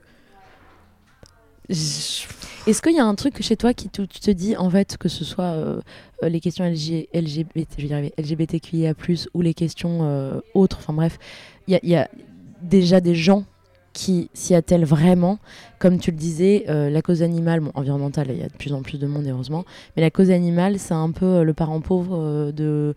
est-ce qu'il y a un truc chez toi qui tu te dis en fait que ce soit euh, les questions LG, LGBT, je vais LGBTQIA+ ou les questions autres enfin bref il y, y, a déjà des gens qui s'y attellent vraiment. Comme tu le disais, euh, la cause animale, bon, environnementale, il y a de plus en plus de monde, heureusement, mais la cause animale, c'est un peu euh, le parent pauvre euh, de,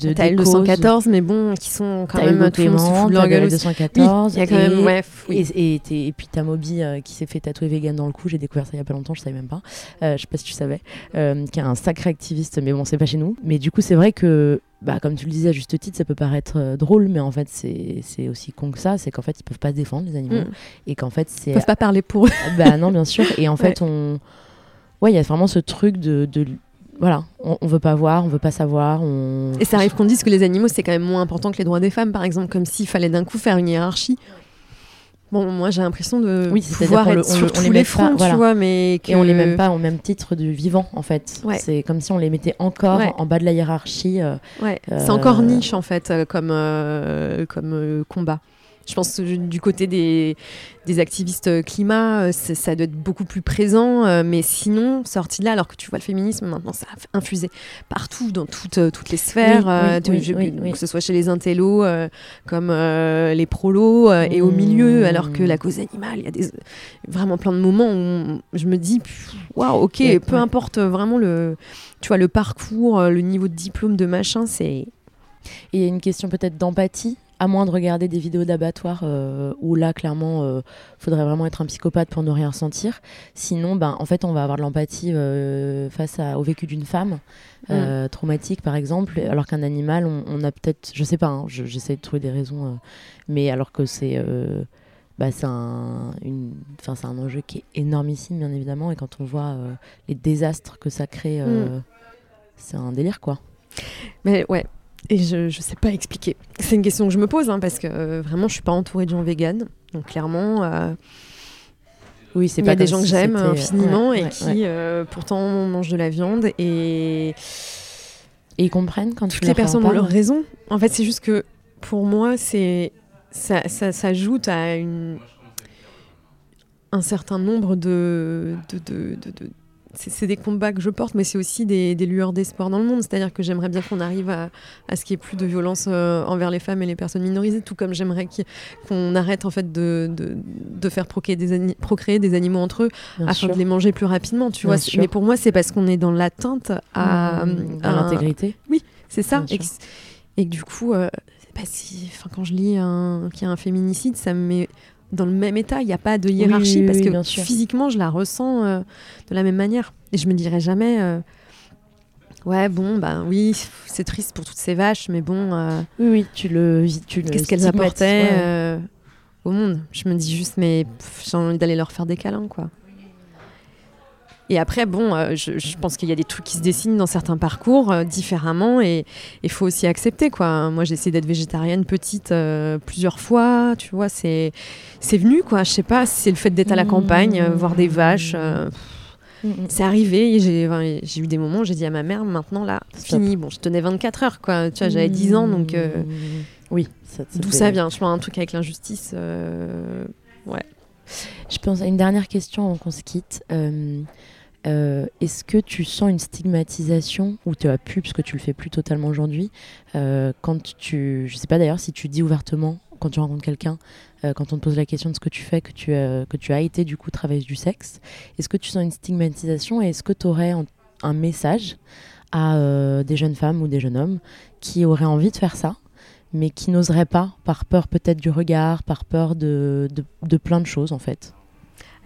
de T'as le 214, mais bon, qui sont quand même tout le monde le 214, il y a quand même, ouais, et, et, et, puis t'as Moby qui s'est fait tatouer vegan dans le cou, j'ai découvert ça il y a pas longtemps, je savais même pas, je sais pas si tu savais, qui est un sacré activiste, mais bon, c'est pas chez nous. Mais du coup, c'est vrai que bah, comme tu le disais à juste titre, ça peut paraître euh, drôle, mais en fait, c'est aussi con que ça. C'est qu'en fait, ils peuvent pas se défendre, les animaux. Mm. Et qu'en fait, c'est. Ils peuvent pas parler pour eux. bah non, bien sûr. Et en fait, on. Ouais, il y a vraiment ce truc de. de... Voilà, on, on, veut pas voir, on veut pas savoir. On... Et ça arrive qu'on dise que les animaux, c'est quand même moins important que les droits des femmes, par exemple, comme s'il fallait d'un coup faire une hiérarchie. Bon, moi j'ai l'impression de oui, pouvoir être on, sur tous les, fronts, tu vois, mais et on les met pas au même titre du vivant en fait. C'est comme si on les mettait encore en bas de la hiérarchie. Euh, ouais. C'est encore euh, niche en fait euh, comme comme combat. Je pense du côté des, des activistes climat, euh, ça doit être beaucoup plus présent. Euh, mais sinon, sorti de là, alors que tu vois le féminisme, maintenant, ça a infusé partout, dans toutes, euh, toutes les sphères, que ce soit chez les intellos, comme les prolos, et au milieu, alors que la cause animale, il y a des, vraiment plein de moments où je me dis, waouh, ok, peu importe vraiment le, tu vois, le parcours, le niveau de diplôme, de machin, c'est... Et il y a une question peut-être d'empathie à moins de regarder des vidéos d'abattoirs euh, où là, clairement, il euh, faudrait vraiment être un psychopathe pour ne rien sentir. Sinon, ben, en fait, on va avoir de l'empathie euh, face au vécu d'une femme mm. traumatique, par exemple, alors qu'un animal, on, a peut-être, je sais pas, hein, j'essaie de trouver des raisons, mais alors que c'est bah, c'est un, un enjeu qui est énormissime, bien évidemment, et quand on voit les désastres que ça crée, mm. c'est un délire, quoi. Mais ouais, et je ne sais pas expliquer. C'est une question que je me pose, hein, parce que euh, vraiment, je suis pas entourée de gens véganes. Donc clairement, euh, oui, c'est y a des gens que j'aime infiniment et qui euh, pourtant mangent de la viande. Et, et ils comprennent quand toutes les personnes ont leur raison. En fait, c'est juste que pour moi, c'est ça, ça s'ajoute à une un certain nombre de, de, de, de c'est des combats que je porte, mais c'est aussi des, lueurs d'espoir dans le monde. C'est-à-dire que j'aimerais bien qu'on arrive à, ce qu'il n'y ait plus de violence euh, envers les femmes et les personnes minorisées, tout comme j'aimerais qu'on arrête en fait de, de, faire procréer des, procréer des, animaux entre eux afin de les manger plus rapidement. Tu vois. Mais pour moi, c'est parce qu'on est dans l'atteinte à, mmh, à, l'intégrité. Oui, c'est ça. Et que, du coup, euh, si, quand je lis qu'il y a un féminicide, ça me met dans le même état. Il n'y a pas de hiérarchie parce que physiquement, je la ressens euh, de la même manière. Et je me dirais jamais, euh, ouais, bon, ben oui, c'est triste pour toutes ces vaches, mais bon. Euh, oui, oui, tu le. Tu Qu'est-ce qu'elles apportaient au monde? Je me dis juste, mais j'ai envie d'aller leur faire des câlins, quoi. Et après, bon, euh, je, pense qu'il y a des trucs qui se dessinent dans certains parcours euh, différemment et il faut aussi accepter, quoi. Moi, j'ai essayé d'être végétarienne petite euh, plusieurs fois, tu vois, c'est venu, quoi. Je sais pas, c'est le fait d'être à la campagne, voir des vaches. Mm, mm. C'est arrivé, j'ai eu des moments où j'ai dit à ma mère, maintenant là, fini. Bon, je tenais 24 heures, quoi. Tu vois, j'avais 10 ans, donc. oui, D'où ça vient Je vois un truc avec l'injustice. ouais. Je pense à une dernière question avant qu'on se quitte. Euh, Est-ce que tu sens une stigmatisation, ou tu as pu, parce que tu le fais plus totalement aujourd'hui, euh, quand tu. Je sais pas d'ailleurs si tu dis ouvertement, quand tu rencontres quelqu'un, euh, quand on te pose la question de ce que tu fais, que tu, que tu as été du coup travailleuse du sexe, est-ce que tu sens une stigmatisation et est-ce que tu aurais un, message à des jeunes femmes ou des jeunes hommes qui auraient envie de faire ça mais qui n'oseraient pas, par peur peut-être du regard, par peur de, de plein de choses en fait?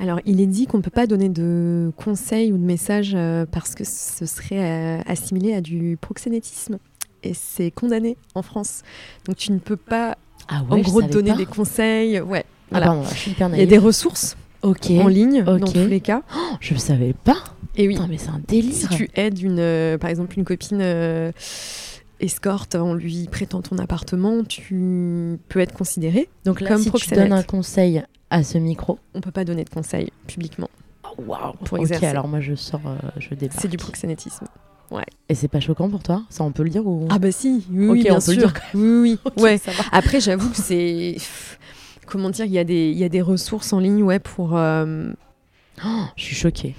Alors, il est dit qu'on ne peut pas donner de conseils ou de messages euh, parce que ce serait euh, assimilé à du proxénétisme. Et c'est condamné en France. Donc, tu ne peux pas, Ah en gros, donner des conseils. Ouais, Ah voilà. pardon, je suis hyper Il y a des ressources Ok, en ligne, dans tous les cas. je ne savais pas. Et oui, Putain, mais c'est un délire. si tu aides, une, euh, par exemple, une copine escorte en lui prêtant ton appartement, tu peux être considéré. Donc là, comme si tu donnes un conseil à ce micro, On ne peut pas donner de conseils publiquement. waouh, Pour ok, exercer. alors moi je sors, euh, je débarque. C'est du proxénétisme. Et c'est pas choquant pour toi? Ça, on peut le dire ou? Ah bah si, oui, bien on peut le sûr. Oui, oui, ouais. Après, j'avoue que c'est. Comment dire, il y, a des- y a des ressources en ligne ouais, pour, euh, Oh, je suis choquée.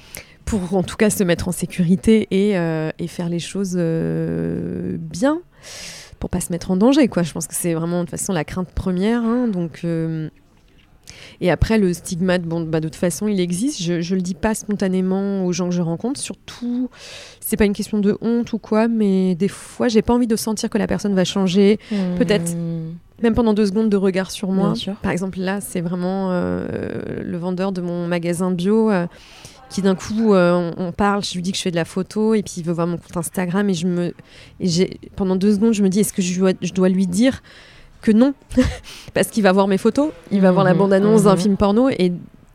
pour en tout cas se mettre en sécurité et, euh, et faire les choses euh, bien pour pas se mettre en danger. Quoi. Je pense que c'est vraiment de toute façon la crainte première. hein, donc, Et après, le stigmate, bon, bah, de toute façon, il existe. Je, je le dis pas spontanément aux gens que je rencontre. Surtout, c'est pas une question de honte ou quoi, mais des fois, j'ai pas envie de sentir que la personne va changer, Peut-être. Hmm, même pendant deux secondes de regard sur moi. Par exemple, là, c'est vraiment euh, le vendeur de mon magasin bio euh, qui, d'un coup, euh, on, parle, je lui dis que je fais de la photo et puis il veut voir mon compte Instagram et je me, et pendant deux secondes, je me dis est-ce que je dois, je dois lui dire que non parce qu'il va voir mes photos, il va voir la Mhm, bande-annonce d'un mhm. film porno et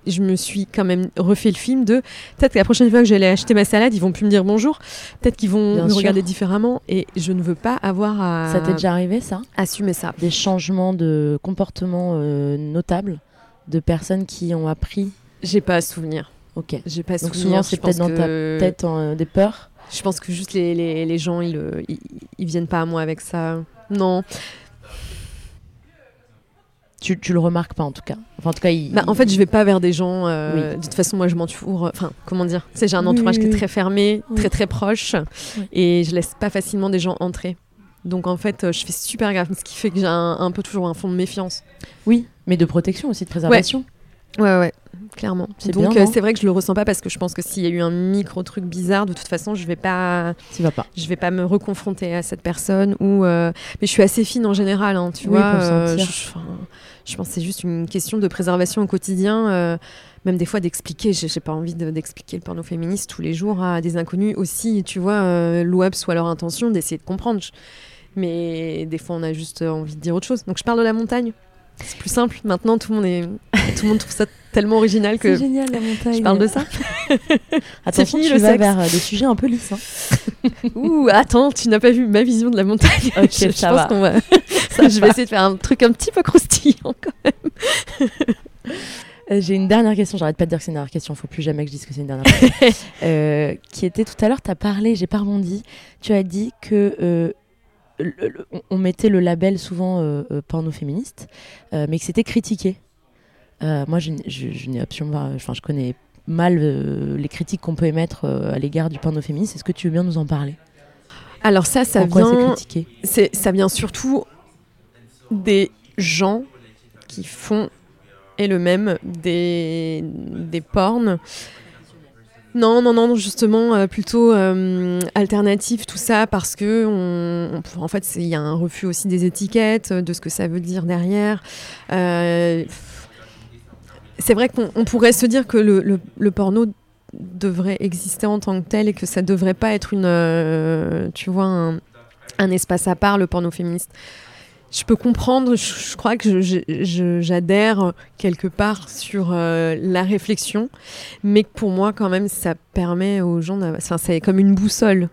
je me suis quand même refait le film de peut-être que la prochaine fois que j'allais acheter ma salade, ils vont plus me dire bonjour, peut-être qu'ils vont Bien me sûr. regarder différemment et je ne veux pas avoir à Ça t'est déjà arrivé ça? assumer ça. Des changements de comportement euh, notables de personnes qui ont appris? J'ai pas à souvenir. Ok. J'ai pas Donc souvenir. souvent, c'est peut-être dans ta Peut-être euh, des peurs? Je pense que juste les, les, les gens, ils, ils, ils viennent pas à moi avec ça. Non. Tu, tu le remarques pas en tout cas. Enfin, en tout cas, il- Bah, en fait, je vais pas vers des gens. euh, Oui. De toute façon, moi, je m'entoure. Enfin, comment dire Tu sais, j'ai un entourage oui, qui est très fermé, Oui. très très proche, Oui. et je laisse pas facilement des gens entrer. Donc en fait, euh, je fais super gaffe, ce qui fait que j'ai un, un peu toujours un fond de méfiance. Oui, mais de protection aussi, de préservation. Ouais, ouais, clairement. C'est Donc euh, c'est vrai que je le ressens pas parce que je pense que s'il y a eu un micro truc bizarre, de toute façon, je vais pas, vas pas. je vais pas me reconfronter à cette personne. Ou euh, mais je suis assez fine en général, hein, tu Oui, vois. euh, je, enfin, je pense que c'est juste une question de préservation au quotidien. même des fois d'expliquer, j'ai pas envie de- d'expliquer le porno féministe tous les jours à des inconnus aussi, tu vois, louable soit leur intention, d'essayer de comprendre. Je- Mais des fois, on a juste envie de dire autre chose. Donc je parle de la montagne. C'est plus simple. Maintenant, tout le monde est, tout le monde trouve ça tellement original que génial la montagne. je parle de ça. Attention, fini, tu le vas sexe. vers euh, des sujets un peu lisses. hein. Ouh, attends, tu n'as pas vu ma vision de la montagne. Ok, je, je ça pense va. je vais essayer de faire un truc un petit peu croustillant. quoi. Euh, J'ai une dernière question, j'arrête pas de dire que c'est une dernière question, faut plus jamais que je dise que c'est une dernière question. Euh, qui était tout à l'heure, tu as parlé, j'ai pas rebondi, tu as dit que euh, le- le- on- mettait le label souvent euh, euh, porno féministe, euh, mais que c'était critiqué. Euh, moi, je, n- je- je n'ai absolument enfin, je connais mal les critiques qu'on peut émettre à l'égard du porno féministe. Est-ce que tu veux bien nous en parler? Alors ça, ça vient, c'est, ça vient surtout des gens qui font et le même des, des pornes. Non, non, non, justement, euh, plutôt euh, alternatif, tout ça, parce que, en fait, il y a un refus aussi des étiquettes, de ce que ça veut dire derrière. Euh, c'est vrai qu'on on pourrait se dire que le, porno devrait exister en tant que tel et que ça devrait pas être euh, tu vois, un espace à part, le porno féministe. Je peux comprendre, je, je crois que j'adhère quelque part sur euh, la réflexion, mais que pour moi, quand même, ça permet aux gens, d'avoir- enfin, c'est comme une boussole,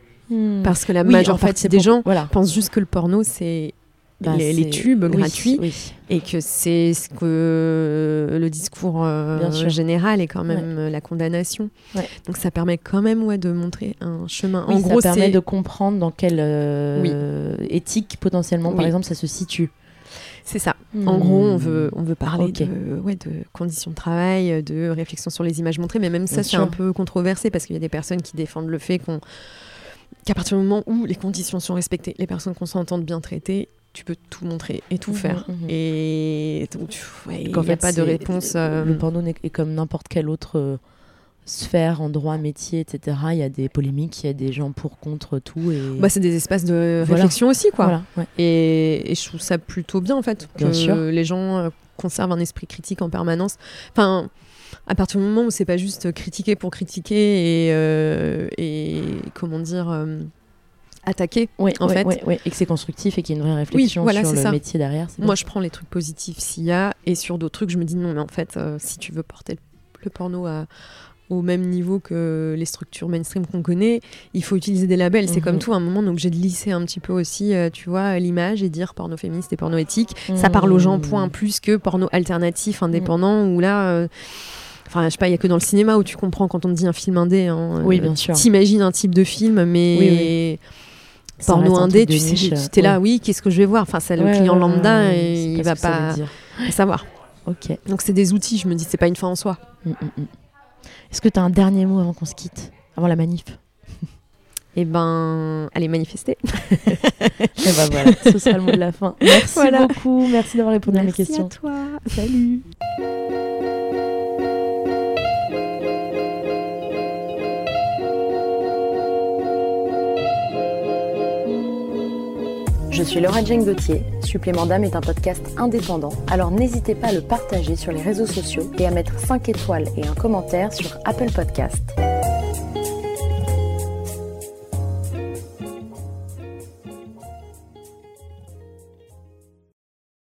parce que la Oui, majeure en fait, partie c'est des pour- gens voilà. pensent juste que le porno, c'est Bah, les, tubes oui, gratuits oui. et que c'est ce que le discours euh, général est quand même euh, la condamnation. Ouais. Donc ça permet quand même ouais, de montrer un chemin. Oui, en gros, ça permet de comprendre dans euh, éthique potentiellement, par exemple, ça se situe. C'est ça. En gros, on Hmm. veut, on veut parler de, ouais, de conditions de travail, de réflexion sur les images montrées, mais même ça, c'est un peu controversé parce qu'il y a des personnes qui défendent le fait qu'on qu'à partir du moment où les conditions sont respectées, les personnes qu'on s'entende bien traiter, tu peux tout montrer et tout Mhm, faire. mhm. Et donc, il n'y a fait, pas de réponse. euh, Le porno n'est- est comme n'importe quelle autre euh, sphère, endroit, métier, etc. Il y a des polémiques, il y a des gens pour, contre, tout. Et... bah, c'est des espaces de Voilà. réflexion aussi, quoi. Voilà, ouais. Et, et je trouve ça plutôt bien en fait que Bien sûr. les gens euh, conservent un esprit critique en permanence. Enfin, à partir du moment où c'est pas juste critiquer pour critiquer et, euh, et comment dire euh, attaquer. En fait-. Et que c'est constructif et qu'il y ait une vraie réflexion voilà, sur le ça. métier derrière. Moi, je prends les trucs positifs s'il y a et sur d'autres trucs, je me dis non, mais en fait, euh, si tu veux porter le porno à au même niveau que les structures mainstream qu'on connaît, il faut utiliser des labels. C'est Mhm. comme tout, à un moment, on est obligé de lisser un petit peu aussi, euh, tu vois, l'image et dire porno féministe et porno éthique. ça parle aux gens Mmh. point plus que porno alternatif indépendant où là euh, enfin je sais pas il y a que dans le cinéma où tu comprends quand on te dit un film indé hein, Oui, euh, bien sûr. t'imagines un type de film mais Oui, Ça porno indé tu sais tu es là oui qu'est-ce que je vais voir? Enfin ça le Ouais, client lambda ouais, ouais, et c'est il va pas savoir Ok. donc c'est des outils je me dis c'est pas une fin en soi Mm, mm, mm. Est-ce que tu as un dernier mot avant qu'on se quitte Avant la manif? Et ben allez manifester Et ben voilà, ce sera le mot de la fin. Merci Voilà. beaucoup, merci d'avoir répondu à mes Merci questions. toi Salut Je suis Laura Jane Gauthier. Supplément d'âme est un podcast indépendant, alors n'hésitez pas à le partager sur les réseaux sociaux et à mettre 5 étoiles et un commentaire sur Apple Podcast.